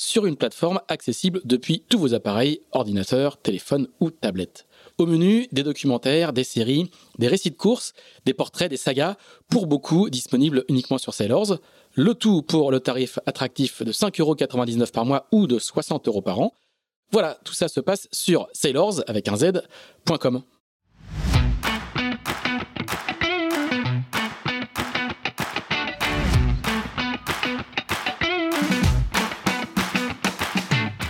sur une plateforme accessible depuis tous vos appareils, ordinateurs, téléphones ou tablettes. Au menu, des documentaires, des séries, des récits de courses, des portraits, des sagas, pour beaucoup disponibles uniquement sur Sailors. Le tout pour le tarif attractif de 5,99€ par mois ou de 60€ par an. Voilà, tout ça se passe sur sailors avec un z.com.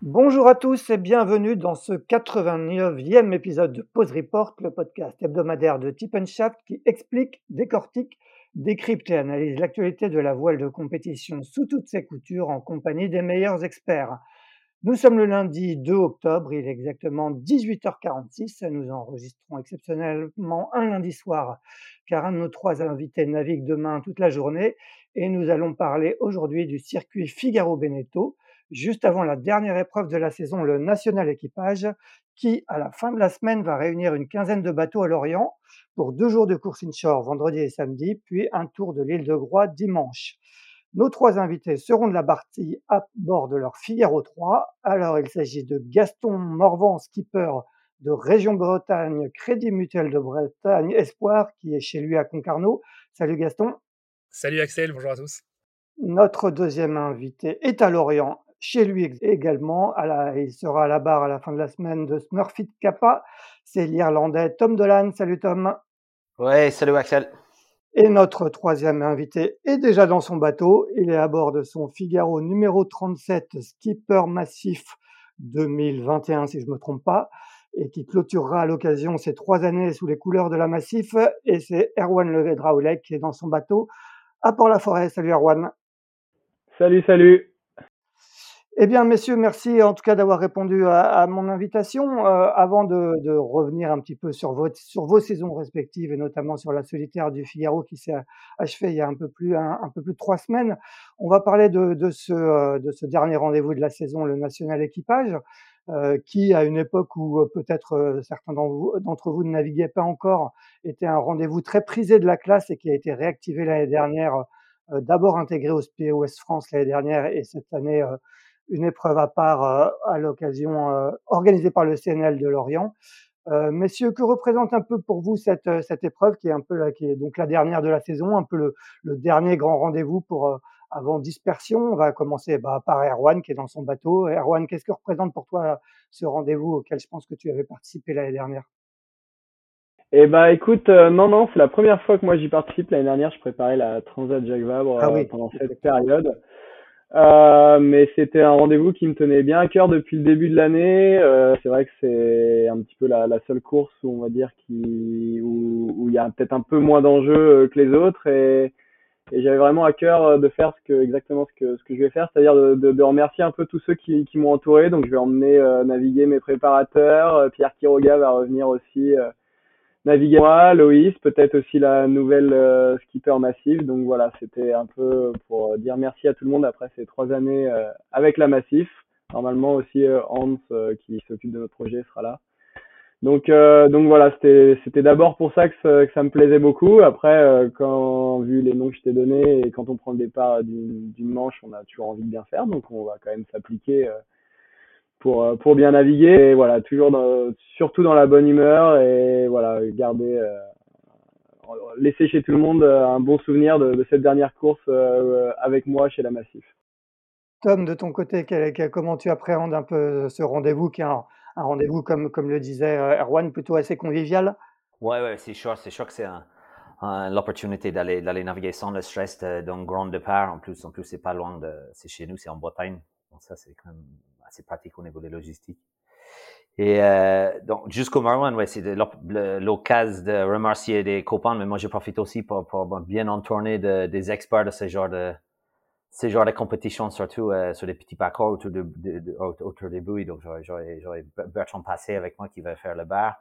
Bonjour à tous et bienvenue dans ce 89e épisode de Pause Report, le podcast hebdomadaire de Tip Shaft qui explique, décortique, décrypte et analyse l'actualité de la voile de compétition sous toutes ses coutures en compagnie des meilleurs experts. Nous sommes le lundi 2 octobre, il est exactement 18h46. Nous enregistrons exceptionnellement un lundi soir car un de nos trois invités navigue demain toute la journée et nous allons parler aujourd'hui du circuit Figaro-Beneteau juste avant la dernière épreuve de la saison, le National Équipage, qui, à la fin de la semaine, va réunir une quinzaine de bateaux à Lorient pour deux jours de course inshore vendredi et samedi, puis un tour de l'île de Groix dimanche. Nos trois invités seront de la partie à bord de leur Figaro 3. Alors, il s'agit de Gaston Morvan, skipper de Région Bretagne, Crédit Mutuel de Bretagne Espoir, qui est chez lui à Concarneau. Salut Gaston. Salut Axel, bonjour à tous. Notre deuxième invité est à Lorient chez lui également. il sera à la barre à la fin de la semaine de Smurfit Kappa. C'est l'Irlandais Tom Dolan. Salut Tom. Ouais, salut Axel. Et notre troisième invité est déjà dans son bateau. Il est à bord de son Figaro numéro 37 Skipper Massif 2021, si je ne me trompe pas, et qui clôturera à l'occasion ces trois années sous les couleurs de la Massif. Et c'est Erwan Levedraoulek qui est dans son bateau à Port-la-Forêt. Salut Erwan. Salut, salut. Eh bien, messieurs, merci en tout cas d'avoir répondu à, mon invitation. Euh, avant de, revenir un petit peu sur, sur vos saisons respectives et notamment sur la solitaire du Figaro qui s'est achevée il y a un peu plus, un, peu plus de trois semaines, on va parler de, ce, euh, de ce dernier rendez-vous de la saison, le National Équipage, euh, qui, à une époque où peut-être certains d'entre vous, ne naviguaient pas encore, était un rendez-vous très prisé de la classe et qui a été réactivé l'année dernière, d'abord intégré au Ouest France l'année dernière et cette année une épreuve à part euh, à l'occasion euh, organisée par le CNL de Lorient. Euh, messieurs, que représente un peu pour vous cette, cette épreuve qui est un peu la, qui est donc la dernière de la saison, un peu le, le dernier grand rendez-vous pour avant dispersion? On va commencer bah, par Erwan qui est dans son bateau. Erwan, qu'est-ce que représente pour toi ce rendez-vous auquel je pense que tu avais participé l'année dernière? Eh bah écoute, non, non, c'est la première fois que moi j'y participe. L'année dernière, je préparais la Transat Jacques Vabre ah pendant cette période. Euh, mais c'était un rendez-vous qui me tenait bien à cœur depuis le début de l'année. Euh, c'est vrai que c'est un petit peu la, la, seule course où on va dire qui où, il y a peut-être un peu moins d'enjeux euh, que les autres et, et j'avais vraiment à cœur euh, de faire ce que exactement ce que ce que je vais faire, c'est-à-dire de, de, de, remercier un peu tous ceux qui, qui m'ont entouré. Donc je vais emmener euh, naviguer mes préparateurs. Pierre Quiroga va revenir aussi naviguer moi, Loïs, peut-être aussi la nouvelle euh, skipper massive. Donc voilà, c'était un peu pour dire merci à tout le monde après ces trois années euh, avec la massif. Normalement aussi euh, Hans qui s'occupe de notre projet sera là. Donc donc voilà, c'était d'abord pour ça que, ça que, ça me plaisait beaucoup. Après quand vu les noms que je t'ai donnés et quand on prend le départ d'une manche, on a toujours envie de bien faire. Donc on va quand même s'appliquer pour euh, pour bien naviguer et voilà toujours dans, surtout dans la bonne humeur et voilà garder euh, laisser chez tout le monde euh, un bon souvenir de, de cette dernière course avec moi chez la Massif. Tom, de ton côté, comment tu appréhendes un peu ce rendez-vous qui est un, un rendez-vous comme comme le disait Erwan plutôt assez convivial? Ouais ouais c'est sûr c'est sûr que c'est un l'opportunité d'aller d'aller naviguer sans le stress d'un grand départ. En plus, en plus, c'est pas loin de, c'est chez nous, c'est en Bretagne. Donc ça, c'est quand même assez pratique au niveau des logistiques. Et euh, donc, jusqu'au Marwan, ouais, c'est l'occasion de remercier des copains, mais moi, je profite aussi pour, pour bien entourner de, des experts de ce genre de, ce genre de compétition, surtout euh, sur des petits parcours autour, de, autour des bouilles. Donc, j'aurais Bertrand Passé avec moi qui va faire le bar.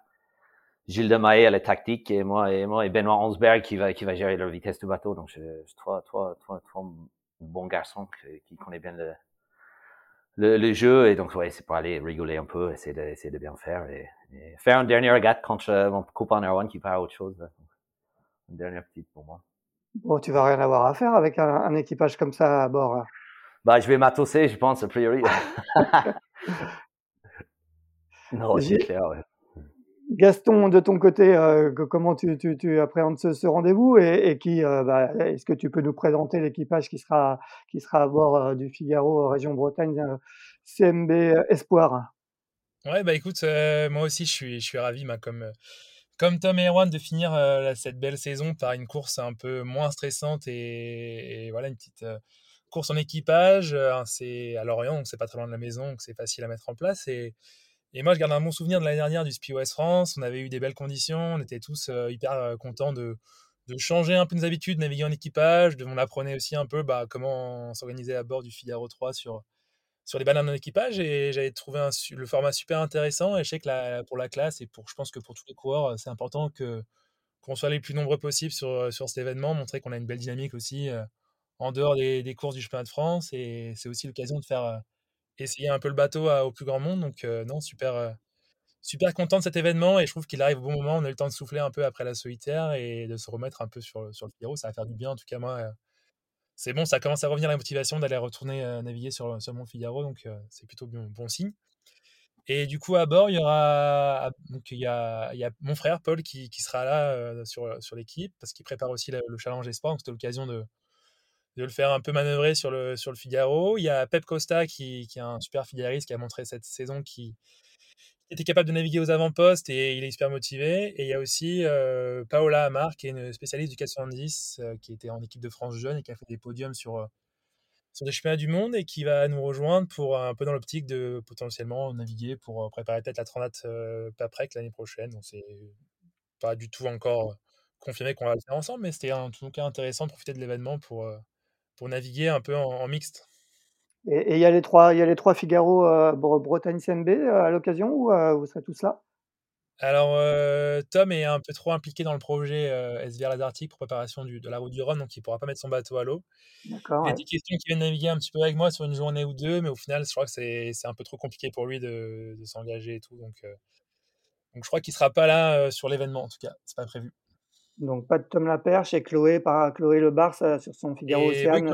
Gilles de Maé à la tactique et moi et moi et Benoît Hansberg qui va qui va gérer la vitesse du bateau. Donc, je, je trois, trois, trois, trois bons garçons qui, qui connaissent bien le, le, le, jeu. Et donc, ouais, c'est pour aller rigoler un peu, essayer de, essayer de bien faire. Et, faire une dernière regate contre euh, mon copain Erwan qui part à autre chose. Une dernière petite pour moi. Bon, tu vas rien avoir à faire avec un, un équipage comme ça à bord. Là. Bah, je vais m'atosser, je pense, a priori. non, c'est clair, ouais. Gaston, de ton côté, euh, comment tu, tu, appréhendes ce, ce rendez-vous et, qui, euh, bah, est-ce que tu peux nous présenter l'équipage qui sera, qui sera à bord euh, du Figaro région Bretagne CMB Espoir? Ouais, bah écoute, moi aussi je suis, je suis ravi, bah, comme, comme Tom et Erwan, de finir cette belle saison par une course un peu moins stressante et, et voilà, une petite course en équipage. c'est à Lorient, donc c'est pas très loin de la maison, donc c'est facile à mettre en place. Et, et moi, je garde un bon souvenir de l'année dernière du Spi West France. On avait eu des belles conditions. On était tous euh, hyper euh, contents de, de, changer un peu nos habitudes, naviguer en équipage. De, on apprenait aussi un peu bah, comment s'organiser à bord du Figaro 3 sur, sur les bananes en équipage. Et j'avais trouvé le format super intéressant. Et je sais que pour la classe et pour, je pense que pour tous les coureurs, euh, c'est important que qu'on soit les plus nombreux possibles sur, sur cet événement, montrer qu'on a une belle dynamique aussi en dehors des, des, courses du chemin de France. Et c'est aussi l'occasion de faire essayer un peu le bateau au plus grand monde. Donc, non, super, super content de cet événement et je trouve qu'il arrive au bon moment. On a eu le temps de souffler un peu après la solitaire et de se remettre un peu sur, sur le Figaro. Ça va faire du bien, en tout cas, moi. c'est bon, ça commence à revenir la motivation d'aller retourner naviguer sur, sur mon Figaro, donc c'est plutôt bon, bon signe. Et du coup, à bord, il y aura donc, il y a, il y a mon frère Paul qui, qui sera là sur, sur l'équipe parce qu'il prépare aussi le, le challenge Espoir. Donc, c'était l'occasion de, de le faire un peu manœuvrer sur le, sur le Figaro. Il y a Pep Costa qui, qui est un super figariste qui a montré cette saison qui était capable de naviguer aux avant-postes et il est super motivé. Et il y a aussi euh, Paola Amar qui est une spécialiste du 470 euh, qui était en équipe de France jeune et qui a fait des podiums sur, euh, sur des chemins du monde et qui va nous rejoindre pour un peu dans l'optique de potentiellement naviguer pour préparer peut-être la Transat Paprec l'année prochaine. Donc c'est pas du tout encore confirmé qu'on va le faire ensemble, mais c'était en tout cas intéressant de profiter de l'événement pour pour naviguer un peu en, mixte. Et il y a les trois, il y a les trois Figaro euh, Bretagne CMB euh, à l'occasion ou euh, vous serez tous là? Alors Tom est un peu trop impliqué dans le projet SVR Ladartic pour préparation du, de la route du Rhône, donc il pourra pas mettre son bateau à l'eau. Il y a des questions qui viennent naviguer un petit peu avec moi sur une journée ou deux, mais au final, je crois que c'est un peu trop compliqué pour lui de, de s'engager et tout, donc donc je crois qu'il sera pas là sur l'événement en tout cas, c'est pas prévu. Donc pas de Tom Laperche et Chloé, par Chloé Le Bar sur son Figaro Océane.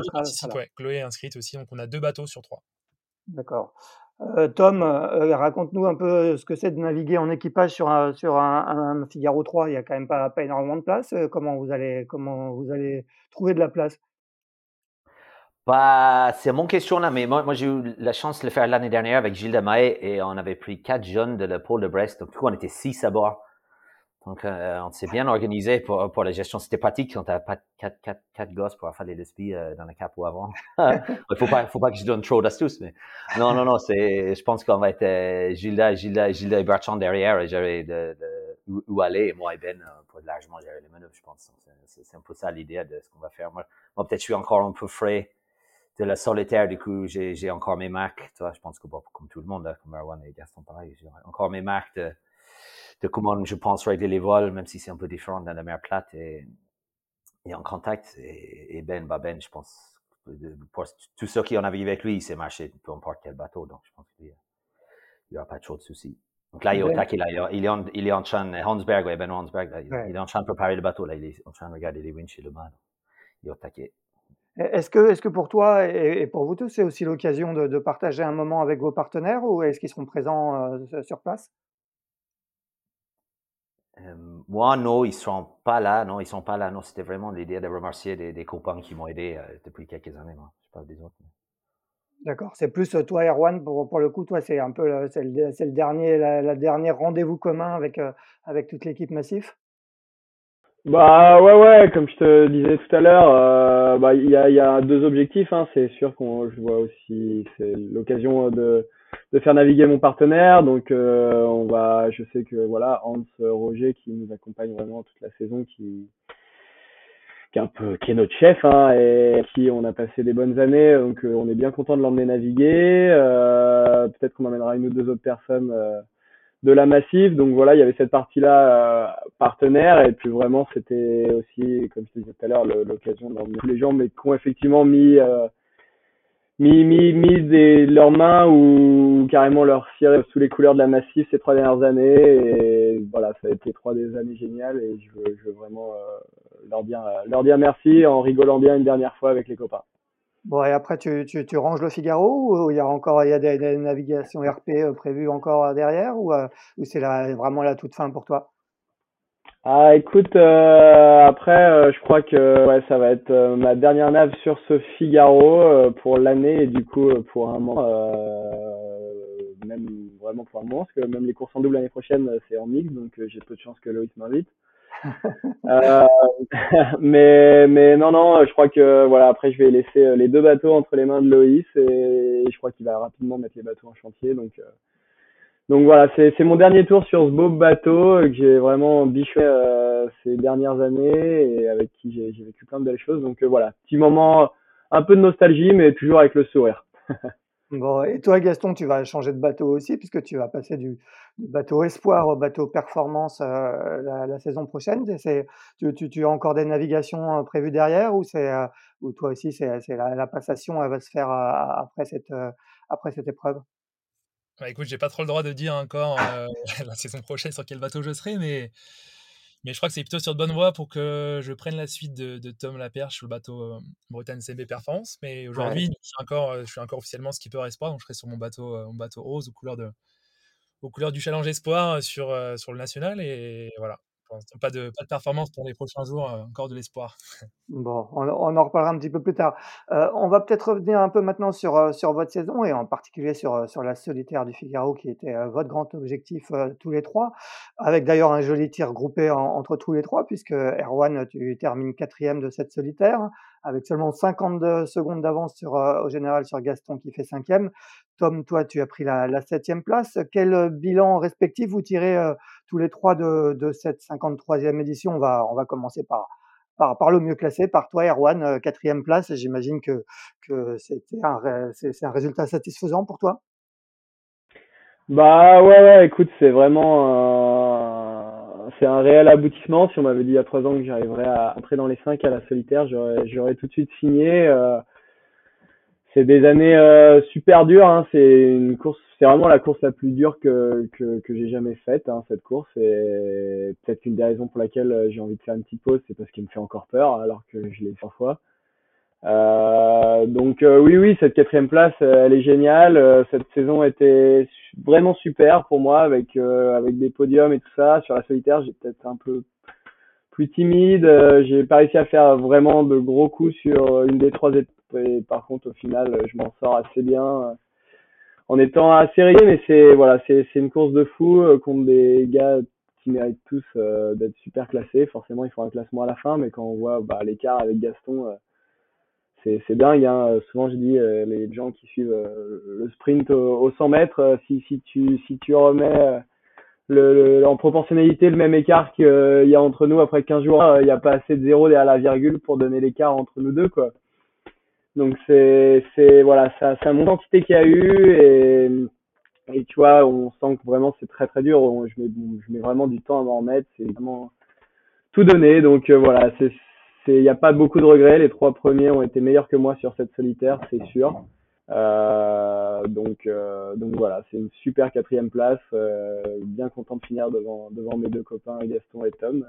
Chloé, Chloé est inscrite aussi, donc on a deux bateaux sur trois. D'accord. Euh, Tom, euh, raconte-nous un peu ce que c'est de naviguer en équipage sur un, sur un, Figaro 3. Il n'y a quand même pas, pas énormément de place. Euh, comment vous allez, comment vous allez trouver de la place? Bah, c'est mon question là, mais moi, moi j'ai eu la chance de le faire l'année dernière avec Gilles Demaille et on avait pris quatre jeunes de la pôle de Brest. Donc, tout, on était six à bord. Donc, euh, on s'est bien organisé pour, pour la gestion. C'était pratique quand t'as pas quatre, quatre, quatre gosses pour faire les lesbies euh, dans le capot avant. Il faut pas, faut pas que je donne trop d'astuces, mais non, non, non, c'est, je pense qu'on va être euh, Gilda, Gilda, Gilda et Bertrand derrière et gérer de, où, aller. Moi et Ben euh, pour largement gérer les manœuvres, je pense. C'est un peu ça l'idée de ce qu'on va faire. Moi, peut-être je suis encore un peu frais de la solitaire. Du coup, j'ai encore mes marques. Tu vois, je pense que bon, comme tout le monde, comme Marwan et Gaston, pareil, j'ai encore mes marques de de comment je pense régler les vols, même si c'est un peu différent dans la mer plate et, et en contact. Et, Ben, bah Ben, je pense, pour tous ceux qui ont navigué avec lui, il s'est marché peu importe quel bateau. Donc, je pense qu'il n'y aura pas trop de soucis. Donc là, il est au taquet, là, il est, en, il est en train, Hansberg, ouais, Ben Hansberg, là, il, est en train de préparer le bateau, là, il est en train de regarder les winches et le mât. Il est au taquet. Est-ce que, est que pour toi et pour vous tous, c'est aussi l'occasion de, de, partager un moment avec vos partenaires ou est-ce qu'ils seront présents euh, sur place? Euh, moi, non, ils sont pas là. Non, ils sont pas là. Non, c'était vraiment l'idée de remercier des, des copains qui m'ont aidé euh, depuis quelques années. Moi. Je parle des autres. D'accord. C'est plus euh, toi, Erwan, pour, pour le coup, toi, c'est un peu c'est le, le, dernier, la, dernière rendez-vous commun avec, avec toute l'équipe Massif? Bah ouais ouais, comme je te disais tout à l'heure, euh, bah il y a, y a deux objectifs. Hein. C'est sûr qu'on je vois aussi c'est l'occasion de de faire naviguer mon partenaire. Donc euh, on va, je sais que voilà Hans Roger qui nous accompagne vraiment toute la saison, qui qui est un peu qui est notre chef hein, et qui on a passé des bonnes années. Donc euh, on est bien content de l'emmener naviguer. Euh, Peut-être qu'on emmènera une ou deux autres personnes. Euh, de la massive. Donc voilà, il y avait cette partie-là euh, partenaire. Et puis vraiment, c'était aussi, comme je disais tout à l'heure, l'occasion d'emmener les gens, mais qui ont effectivement mis, euh, mis, mis, leurs mains ou carrément leur ciré sous les couleurs de la massive ces trois dernières années. Et voilà, ça a été trois des années géniales. Et je veux, vraiment euh, leur, dire, leur dire merci en rigolant bien une dernière fois avec les copains. Bon, et après, tu, tu, tu, ranges le Figaro ou il y a encore il y a des, navigations RP euh, prévues encore derrière ou, euh, ou c'est vraiment la toute fin pour toi? Ah, écoute, euh, après, je crois que ouais, ça va être ma dernière nave sur ce Figaro pour l'année et du coup pour un moment, même vraiment pour un moment, parce que même les courses en double l'année prochaine, c'est en mix, donc j'ai peu de chance que Loïs m'invite. Euh, mais, mais non, non, je crois que voilà, après je vais laisser euh, les deux bateaux entre les mains de Loïs et je crois qu'il va rapidement mettre les bateaux en chantier. Donc, euh, donc voilà, c'est mon dernier tour sur ce beau bateau que j'ai vraiment biché ces dernières années et avec qui j'ai vécu plein de belles choses. Donc voilà, petit moment, un peu de nostalgie, mais toujours avec le sourire. Bon, et toi, Gaston, tu vas changer de bateau aussi, puisque tu vas passer du, bateau espoir au bateau performance euh, la, saison prochaine. tu, tu, tu, as encore des navigations euh, prévues derrière, ou, euh, ou toi aussi, c'est, la, la, passation, elle va se faire après, cette, après cette épreuve? Bah, Écoute, j'ai pas trop le droit de dire encore la saison prochaine sur quel bateau je serai, mais mais je crois que c'est plutôt sur de bonne voie pour que je prenne la suite de, de Tom Laperche sur le bateau euh, Bretagne CB Performance. Mais aujourd'hui, je, suis encore, euh, je suis encore officiellement skipper espoir, donc je serai sur mon bateau, euh, mon bateau rose aux couleurs, de, aux couleurs du challenge espoir sur, sur le national. Et voilà, pas de, performance pour les prochains jours, euh, encore de l'espoir. Bon, on, en reparlera un petit peu plus tard. Euh, on va peut-être revenir un peu maintenant sur, euh, votre saison et en particulier sur la solitaire du Figaro qui était votre grand objectif tous les trois, avec d'ailleurs un joli tir groupé entre tous les trois puisque Erwan, tu termines quatrième de cette solitaire avec seulement 52 secondes d'avance sur, au général sur Gaston qui fait cinquième. Tom, toi, tu as pris la, septième place. Quel bilan respectif vous tirez tous les trois de, de cette 53e édition? On va, on va commencer par, par, par, le mieux classé, par toi, Erwan, quatrième place. J'imagine que, que c'était un, c'est, un résultat satisfaisant pour toi? Bah ouais, ouais écoute, c'est vraiment c'est un réel aboutissement. Si on m'avait dit il y a trois ans que j'arriverais à entrer dans les cinq à la solitaire, j'aurais, tout de suite signé. Euh, c'est des années euh, super dures. Hein. C'est une course, vraiment la course la plus dure que que, j'ai jamais faite. Hein, cette course et peut-être une des raisons pour laquelle euh, j'ai envie de faire une petite pause, c'est parce qu'il me fait encore peur alors que je l'ai fait fois. Euh, donc euh, oui, oui, cette quatrième place, elle est géniale. cette saison était vraiment super pour moi avec avec des podiums et tout ça. Sur la solitaire, j'ai peut-être un peu plus timide. j'ai pas réussi à faire vraiment de gros coups sur une des trois étapes par contre, au final, je m'en sors assez bien euh, en étant assez rayé, mais c'est voilà, c'est une course de fou euh, contre des gars qui méritent tous euh, d'être super classés. Forcément, il faut un classement à la fin, mais quand on voit bah, l'écart avec Gaston, c'est dingue. Hein. Souvent, je dis les gens qui suivent le sprint au, 100 mètres, si, si tu si tu remets le, en proportionnalité le même écart qu'il y a entre nous après 15 jours, il n'y a pas assez de zéro derrière la virgule pour donner l'écart entre nous deux, quoi. Donc c'est voilà, ça c'est une entité qu'il y a eu et et tu vois, on sent que vraiment c'est très très dur. Je mets je mets vraiment du temps à m'en remettre. C'est vraiment tout donné. Donc euh, voilà, c'est il n'y a pas beaucoup de regrets. Les trois premiers ont été meilleurs que moi sur cette solitaire, c'est sûr. Euh, donc euh, donc voilà, c'est une super quatrième place. Euh, bien content de finir devant devant mes deux copains Gaston et Tom.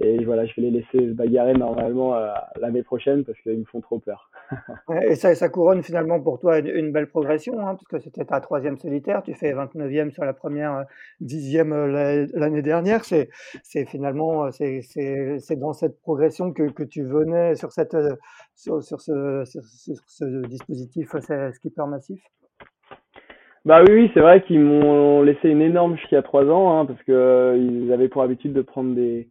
Et voilà, je vais les laisser se bagarrer normalement euh, l'année prochaine parce qu'ils me font trop peur. et ça, ça, couronne finalement pour toi une, belle progression, hein, puisque c'était ta troisième solitaire, tu fais 29e sur la première, 10e euh, l'année dernière. C'est, c'est finalement c'est, c'est, c'est dans cette progression que, que tu venais sur, cette, euh, sur, sur, ce, sur, ce dispositif skipper massif? Bah oui, oui c'est vrai qu'ils m'ont laissé une énorme jusqu'à trois ans, hein, parce qu'ils avaient pour habitude de prendre des,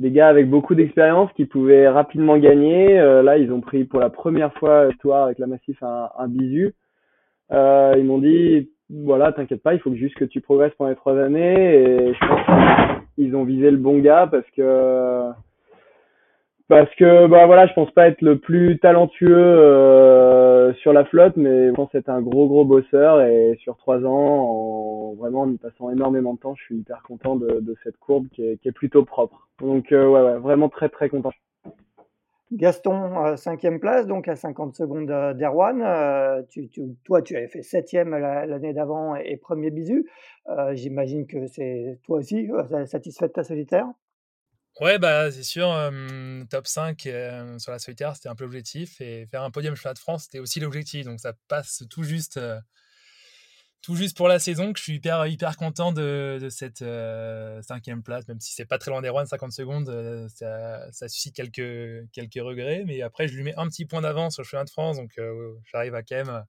des gars avec beaucoup d'expérience qui pouvaient rapidement gagner. là, ils ont pris pour la première fois toi avec la Massif un, un bisu. ils m'ont dit voilà, t'inquiète pas, il faut juste que tu progresses pendant les trois années. Et je ont visé le bon gars parce que parce que bah voilà, je pense pas être le plus talentueux euh, sur la flotte, mais je pense être un gros gros bosseur et sur trois ans, en, vraiment en y passant énormément de temps, je suis hyper content de, cette courbe qui est, plutôt propre. Donc euh, ouais, vraiment très très content. Gaston, cinquième place, donc à 50 secondes d'Erwan. Euh, toi, tu avais fait septième l'année d'avant et premier bisu. Euh, j'imagine que c'est toi aussi satisfait de ta solitaire? Ouais, bah, c'est sûr, top 5 sur la solitaire, c'était un peu l'objectif. Et faire un podium chemin de France, c'était aussi l'objectif. Donc ça passe tout juste tout juste pour la saison, je suis hyper, hyper content de, cette euh, cinquième place, même si c'est pas très loin des rois, 50 secondes, euh, ça, suscite quelques, quelques regrets. Mais après, je lui mets un petit point d'avance sur le chemin de France, donc euh, j'arrive à quand même.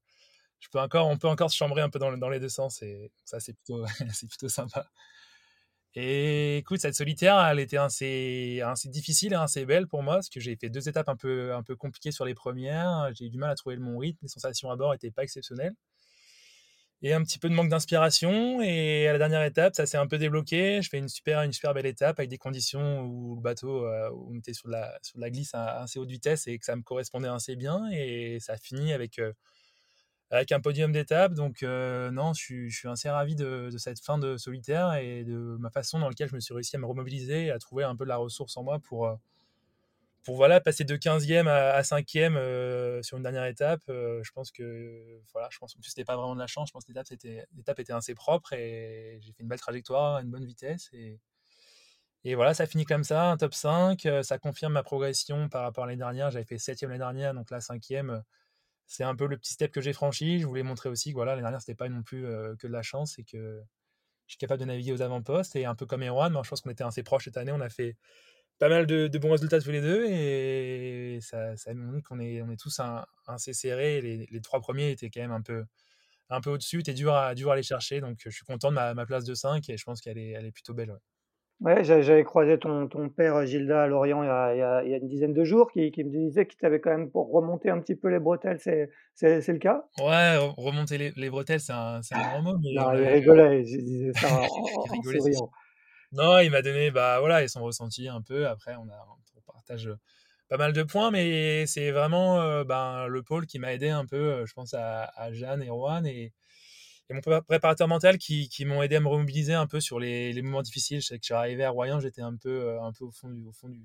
Je peux encore, on peut encore se chambrer un peu dans, les deux sens, et ça, c'est plutôt, plutôt sympa. Et écoute, cette solitaire, elle était assez, difficile et assez belle pour moi, parce que j'ai fait deux étapes un peu, un peu compliquées sur les premières. J'ai eu du mal à trouver mon rythme, les sensations à bord n'étaient pas exceptionnelles et un petit peu de manque d'inspiration. Et à la dernière étape, ça s'est un peu débloqué. Je fais une super, belle étape avec des conditions où le bateau, euh, où on était sur la, sur la glisse à assez haute vitesse et que ça me correspondait assez bien. Et ça finit avec, euh, avec un podium d'étape. Donc, euh, non, je suis, assez ravi de, cette fin de solitaire et de ma façon dans laquelle je me suis réussi à me remobiliser à trouver un peu de la ressource en moi pour pour voilà passer de 15e à, 5e euh, sur une dernière étape, euh, je pense que voilà, je pense que c'était pas vraiment de la chance. Je pense que l'étape était, assez propre et j'ai fait une belle trajectoire, une bonne vitesse et, et voilà, ça finit comme ça, un top 5. Euh, ça confirme ma progression par rapport à l'année dernière. J'avais fait 7e l'année dernière, donc là 5e. C'est un peu le petit step que j'ai franchi. Je voulais montrer aussi que voilà, l'année dernière, c'était pas non plus que de la chance et que je suis capable de naviguer aux avant-postes. Et un peu comme Erwan, je pense qu'on était assez proches cette année. On a fait pas mal de, bons résultats tous les deux et ça, nous montre qu'on est, tous assez serrés. Les, trois premiers étaient quand même un peu, un peu au-dessus, c'était dur à, dur à aller chercher. Donc je suis content de ma, place de 5 et je pense qu'elle est, plutôt belle. J'avais croisé ton, ton, père Gilda à Lorient il y, a, il y, a, une dizaine de jours qui, qui me disait qu'il t'avait quand même pour remonter un petit peu les bretelles. C'est, c'est, le cas? Ouais, remonter les, les bretelles, c'est un, un, grand mot. Mais non, il rigolait, je disais ça en, en souriant. Non, il m'a donné bah, voilà, son ressenti un peu. Après, on, a, on partage pas mal de points, mais c'est vraiment ben, le pôle qui m'a aidé un peu, je pense à, Jeanne et Rowan et, et, mon préparateur mental qui, qui m'ont aidé à me remobiliser un peu sur les, moments difficiles. Je sais que j'arrivais à Royan, j'étais un peu, un peu au fond du, fond du,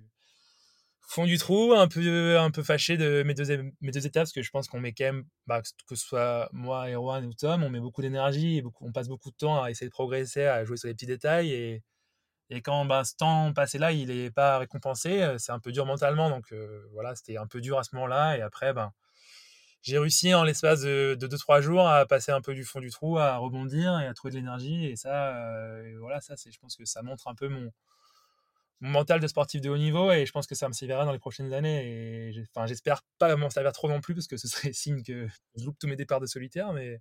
fond du trou, un peu, un peu fâché de mes deux, mes deux étapes, parce que je pense qu'on met quand même, bah, que ce soit moi, Erwan ou Tom, on met beaucoup d'énergie, on passe beaucoup de temps à essayer de progresser, à jouer sur les petits détails, et, et quand ben, ce temps passé là, il n'est pas récompensé, euh, c'est un peu dur mentalement. Donc euh, voilà, c'était un peu dur à ce moment-là. Et après, ben, j'ai réussi en l'espace de 2-3 jours à passer un peu du fond du trou, à rebondir et à trouver de l'énergie. Et ça, euh, voilà, ça, je pense que ça montre un peu mon, mental de sportif de haut niveau. Et je pense que ça me servira dans les prochaines années. Et j'espère pas m'en servir trop non plus parce que ce serait signe que je loupe tous mes départs de solitaire. Mais,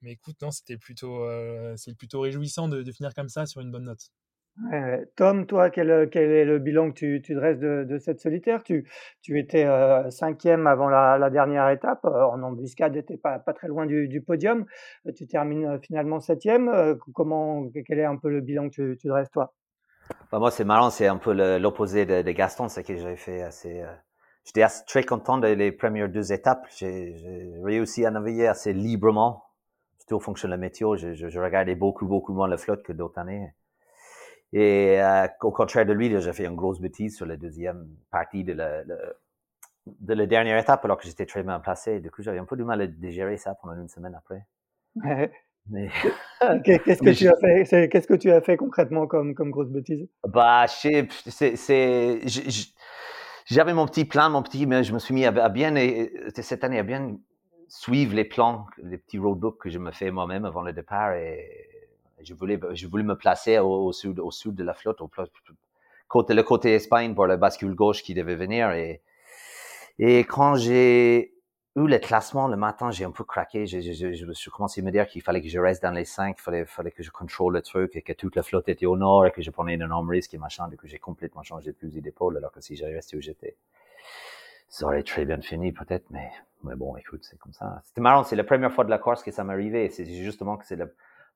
mais écoute, non, c'était plutôt, c'est plutôt réjouissant de finir comme ça sur une bonne note. Tom, toi, quel, quel est le bilan que tu, tu dresses de, cette solitaire? Tu, tu étais cinquième avant la, dernière étape, en embuscade, n'étais pas, très loin du, podium. Tu termines finalement septième. Comment, quel est un peu le bilan que tu, tu dresses, toi? Bah Moi, c'est marrant, c'est un peu l'opposé de, Gaston, c'est que j'avais fait assez. J'étais très content des premières deux étapes. J'ai réussi à naviguer assez librement, surtout en fonction la météo. Je, je regardais beaucoup, beaucoup moins la flotte que d'autres années. Et euh, au contraire de lui, j'ai fait une grosse bêtise sur la deuxième partie de la, de la dernière étape, alors que j'étais très bien placé. Du coup, j'avais un peu du mal à digérer ça pendant une semaine après. Qu'est-ce que tu as fait Qu'est-ce que tu as fait concrètement comme, comme grosse bêtise? Bah, c'est, j'avais mon petit plan, mon petit, mais je me suis mis à, bien, cette année, à bien suivre les plans, les petits roadbooks que je me fais moi-même avant le départ et je voulais, je voulais me placer au, sud, au sud de la flotte, au côté, le côté Espagne pour la bascule gauche qui devait venir. Et, quand j'ai où le classement, le matin, j'ai un peu craqué. Je, je, je, commencé à me dire qu'il fallait que je reste dans les cinq, il fallait, que je contrôle le truc et que toute la flotte était au nord et que je prenais un énorme risque et machin. Du coup, j'ai complètement changé de fusil d'épaule alors que si j'avais resté où j'étais, ça aurait très bien fini peut-être, mais, bon, écoute, c'est comme ça. C'était marrant, c'est la première fois de la course que ça m'arrivait. C'est justement que c'est la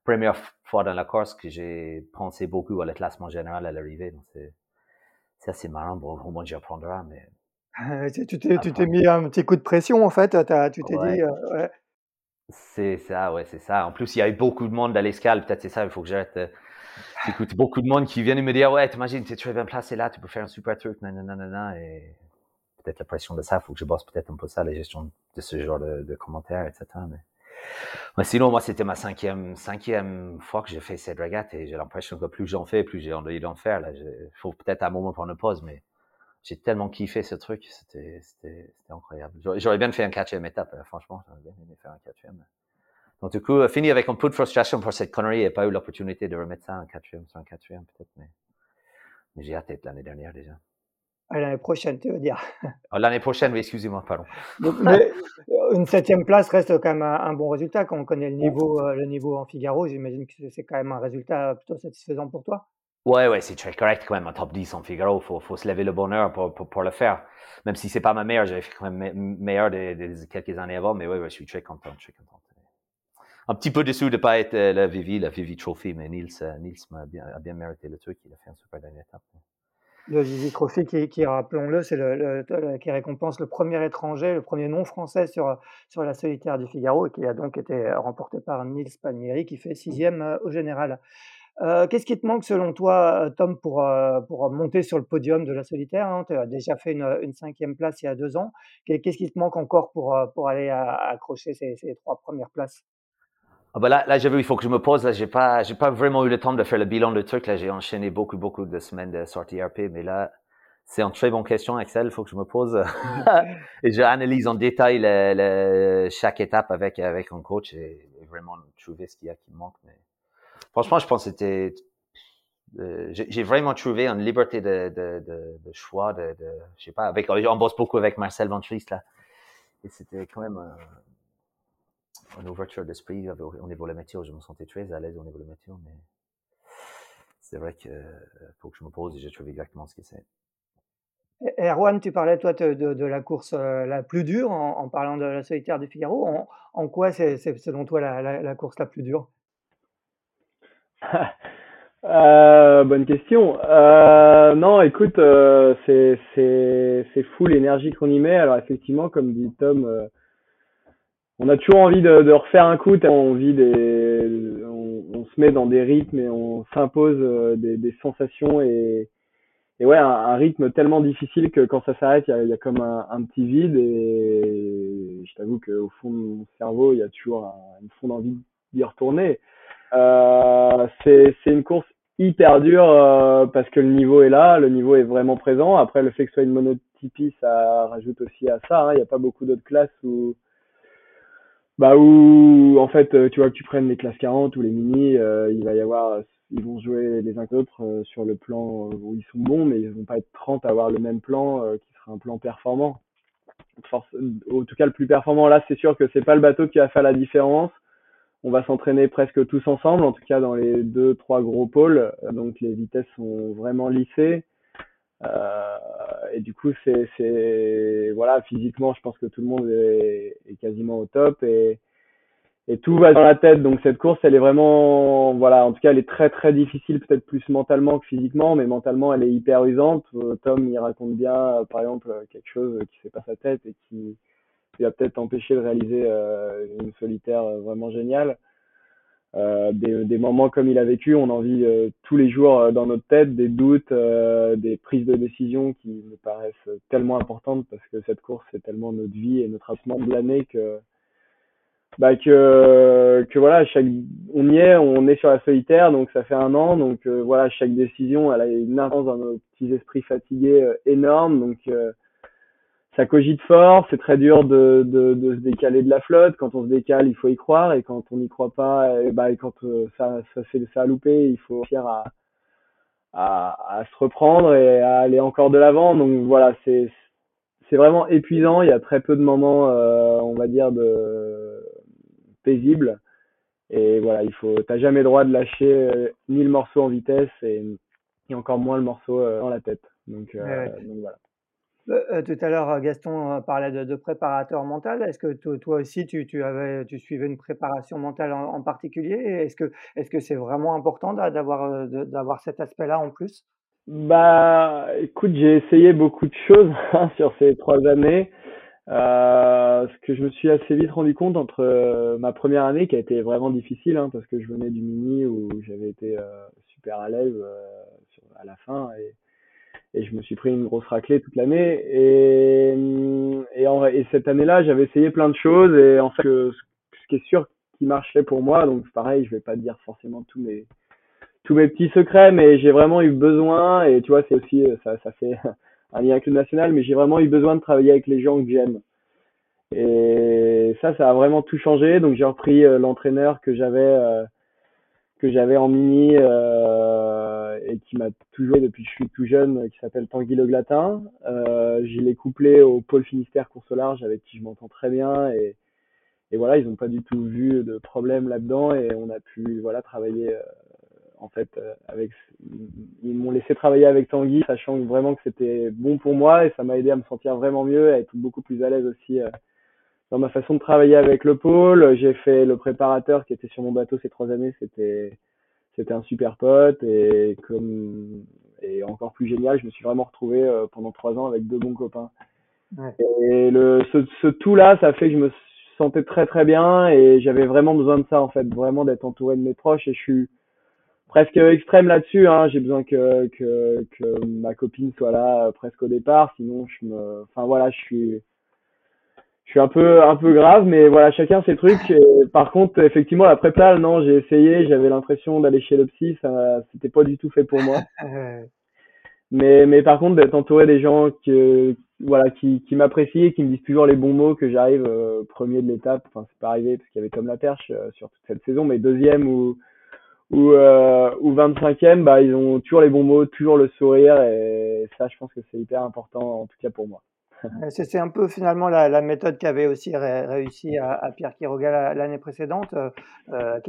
première fois dans la course que j'ai pensé beaucoup à le classement général à l'arrivée. Donc c'est, assez marrant. Bon, au moins j'y apprendrai, mais tu t'es tu t'es mis un petit coup de pression en fait, tu t'es dit, ouais. C'est ça, ouais, c'est ça. En plus, il y a eu beaucoup de monde à l'escale, peut-être c'est ça, il faut que j'arrête. J'écoute beaucoup de monde qui viennent me dire, ouais, t'imagines, t'es très bien placé là, tu peux faire un super truc, nanana, et peut-être la pression de ça, il faut que je bosse peut-être un peu ça, la gestion de ce genre de, commentaires, etc. Mais... sinon, moi, c'était ma cinquième, cinquième fois que j'ai fait cette régate et j'ai l'impression que plus j'en fais, plus j'ai envie d'en faire. Il faut peut-être un moment prendre une pause, mais j'ai tellement kiffé ce truc, c'était, incroyable. J'aurais bien fait un quatrième étape, euh, franchement, j'aurais bien aimé faire un quatrième. Donc du coup, fini avec un peu de frustration pour cette connerie et pas eu l'opportunité de remettre ça en quatrième, sur un quatrième peut-être, mais, mais j'ai hâte l'année dernière déjà. L'année prochaine, tu veux dire oh, L'année prochaine, oui, excusez-moi, pardon. mais une septième place reste quand même un, bon résultat quand on connaît le niveau, euh, le niveau en Figaro. J'imagine que c'est quand même un résultat plutôt satisfaisant pour toi. Ouais, ouais, c'est très correct quand même, un top 10 en Figaro. Faut, faut se lever le bonheur pour, pour, pour le faire. Même si c'est pas ma meilleure, j'avais fait quand même meilleur des, des, quelques années avant, mais ouais, ouais, je suis très content, très content. Un petit peu déçu de pas être euh, la Vivi, la Vivi Trophy, mais Nils, euh, Nils a bien, a bien mérité le truc. Il a fait un super dernier étape. Le Vivi Trophy, qui, rappelons-le, c'est le, qui récompense le premier étranger, le premier non français sur, sur la solitaire du Figaro, et qui a donc été remporté par Nils Palmieri, qui fait sixième euh, au général. Euh, qu'est-ce qui te manque selon toi, euh, Tom, pour, euh, pour monter sur le podium de la solitaire hein? Tu as déjà fait une, cinquième place il y a deux ans. Qu'est-ce qui te manque encore pour, pour aller accrocher ces, trois premières places? Ah bah là, là j'avoue, il faut que je me pose. Là, j'ai pas, j'ai pas vraiment eu le temps de faire le bilan de truc. Là, j'ai enchaîné beaucoup, beaucoup de semaines de sortie RP, mais là, c'est une très bonne question, Axel. Il faut que je me pose et j'analyse en détail le, chaque étape avec avec un coach et, et vraiment trouver ce qu'il y a qui me manque. Mais franchement, je pense que c'était. Euh, j'ai vraiment trouvé une liberté de, de, de, de choix, de, de, je sais pas, avec, on bosse beaucoup avec Marcel Ventris, là. Et c'était quand même euh, une ouverture d'esprit au niveau de la métier. Je me sentais très à l'aise au niveau de la métier, mais c'est vrai qu'il euh, faut que je me pose et j'ai trouvé exactement ce que c'est. Erwan, tu parlais toi de, de, la course la plus dure en, en, parlant de la solitaire du Figaro. En, en quoi c'est selon toi la, la, la, course la plus dure? Euh, bonne question. Euh, non, écoute, euh, c'est c'est c'est fou l'énergie qu'on y met. Alors effectivement, comme dit Tom, euh, on a toujours envie de, de refaire un coup. On envie des, on, on, se met dans des rythmes et on s'impose euh, des, des, sensations et et ouais, un, rythme tellement difficile que quand ça s'arrête, il y a, y a, comme un, un, petit vide et je t'avoue qu'au fond de mon cerveau, il y a toujours un, une fond d'envie d'y retourner. Euh, c'est une course hyper dure euh, parce que le niveau est là, le niveau est vraiment présent. Après, le fait que ce soit une monotypie, ça rajoute aussi à ça. Hein. Il n'y a pas beaucoup d'autres classes où, bah où en fait, tu vois que tu prennes les classes 40 ou les mini, euh, il va y avoir, ils vont jouer les uns que les autres sur le plan où ils sont bons, mais ils vont pas être 30 à avoir le même plan qui sera un plan performant. Force, en tout cas, le plus performant là, c'est sûr que c'est pas le bateau qui va faire la différence on va s'entraîner presque tous ensemble, en tout cas dans les deux, trois gros pôles. Donc les vitesses sont vraiment lissées. Euh, et du coup, c'est, voilà, physiquement, je pense que tout le monde est, quasiment au top et, tout va dans la tête. Donc cette course, elle est vraiment, voilà, en tout cas, elle est très très difficile, peut-être plus mentalement que physiquement, mais mentalement, elle est hyper usante. Tom, il raconte bien, par exemple, quelque chose qui fait pas sa tête et qui qui a peut-être empêché de réaliser euh, une solitaire euh, vraiment géniale. Euh, des, moments comme il a vécu, on en vit euh, tous les jours euh, dans notre tête, des doutes, des prises de décision qui me paraissent tellement importantes parce que cette course c'est tellement notre vie et notre traitement de l'année que bah que que voilà chaque on y est on est sur la solitaire donc ça fait un an donc voilà chaque décision elle a une influence dans nos petits esprits fatigués énorme donc ça cogite fort, c'est très dur de, de, de, se décaler de la flotte. Quand on se décale, il faut y croire, et quand on n'y croit pas, et bah, et quand euh, ça, ça, ça a loupé, il faut réussir à, à, à, se reprendre et à aller encore de l'avant. Donc voilà, c'est c'est vraiment épuisant. Il y a très peu de moments, on va dire, de paisibles. Et voilà, il faut, t'as jamais le droit de lâcher ni le morceau en vitesse et, et encore moins le morceau dans la tête. Donc, donc voilà. Euh, tout à l'heure, Gaston parlait de, préparateur mental. Est-ce que toi aussi, tu, avais, tu suivais une préparation mentale en, particulier? Est-ce que c'est vraiment important d'avoir d'avoir cet aspect-là en plus? Bah, écoute, j'ai essayé beaucoup de choses hein, sur ces trois années. Euh, ce que je me suis assez vite rendu compte entre ma première année qui a été vraiment difficile hein, parce que je venais du mini où j'avais été super à l'aise à la fin et et je me suis pris une grosse raclée toute l'année. Et, et, et, cette année-là, j'avais essayé plein de choses et en fait, ce, qui est sûr qui marchait pour moi, donc pareil, je vais pas dire forcément tous mes tous mes petits secrets, mais j'ai vraiment eu besoin et tu vois, c'est aussi ça, ça fait un lien avec le national, mais j'ai vraiment eu besoin de travailler avec les gens que j'aime. Et ça, ça a vraiment tout changé. Donc j'ai repris euh, l'entraîneur que j'avais euh, que j'avais en mini euh, et qui m'a toujours depuis que je suis tout jeune, qui s'appelle Tanguy Le Glatin. Euh, je l'ai couplé au pôle Finistère course au large avec qui je m'entends très bien et, et voilà, ils n'ont pas du tout vu de problème là-dedans et on a pu voilà travailler euh, en fait euh, avec ils m'ont laissé travailler avec Tanguy sachant vraiment que c'était bon pour moi et ça m'a aidé à me sentir vraiment mieux à être beaucoup plus à l'aise aussi dans ma façon de travailler avec le pôle. J'ai fait le préparateur qui était sur mon bateau ces trois années, c'était c'était un super pote et comme et encore plus génial, je me suis vraiment retrouvé euh, pendant trois ans avec deux bons copains. Ouais. Et le ce, ce tout là, ça fait que je me sentais très très bien et j'avais vraiment besoin de ça en fait, vraiment d'être entouré de mes proches et je suis presque extrême là-dessus. Hein. J'ai besoin que, que que ma copine soit là euh, presque au départ, sinon je me, enfin voilà, je suis je suis un peu un peu grave mais voilà chacun ses trucs. Et par contre effectivement la prépa non j'ai essayé j'avais l'impression d'aller chez le psy ça c'était pas du tout fait pour moi. Mais mais par contre d'être entouré des gens qui voilà qui qui m'apprécient qui me disent toujours les bons mots que j'arrive euh, premier de l'étape enfin c'est pas arrivé parce qu'il y avait Tom Laperche euh, sur toute cette saison mais deuxième ou ou euh, ou 25e bah ils ont toujours les bons mots toujours le sourire et ça je pense que c'est hyper important en tout cas pour moi c'est un peu finalement la, méthode qu'avait aussi réussi à, Pierre Quiroga l'année précédente, euh, euh,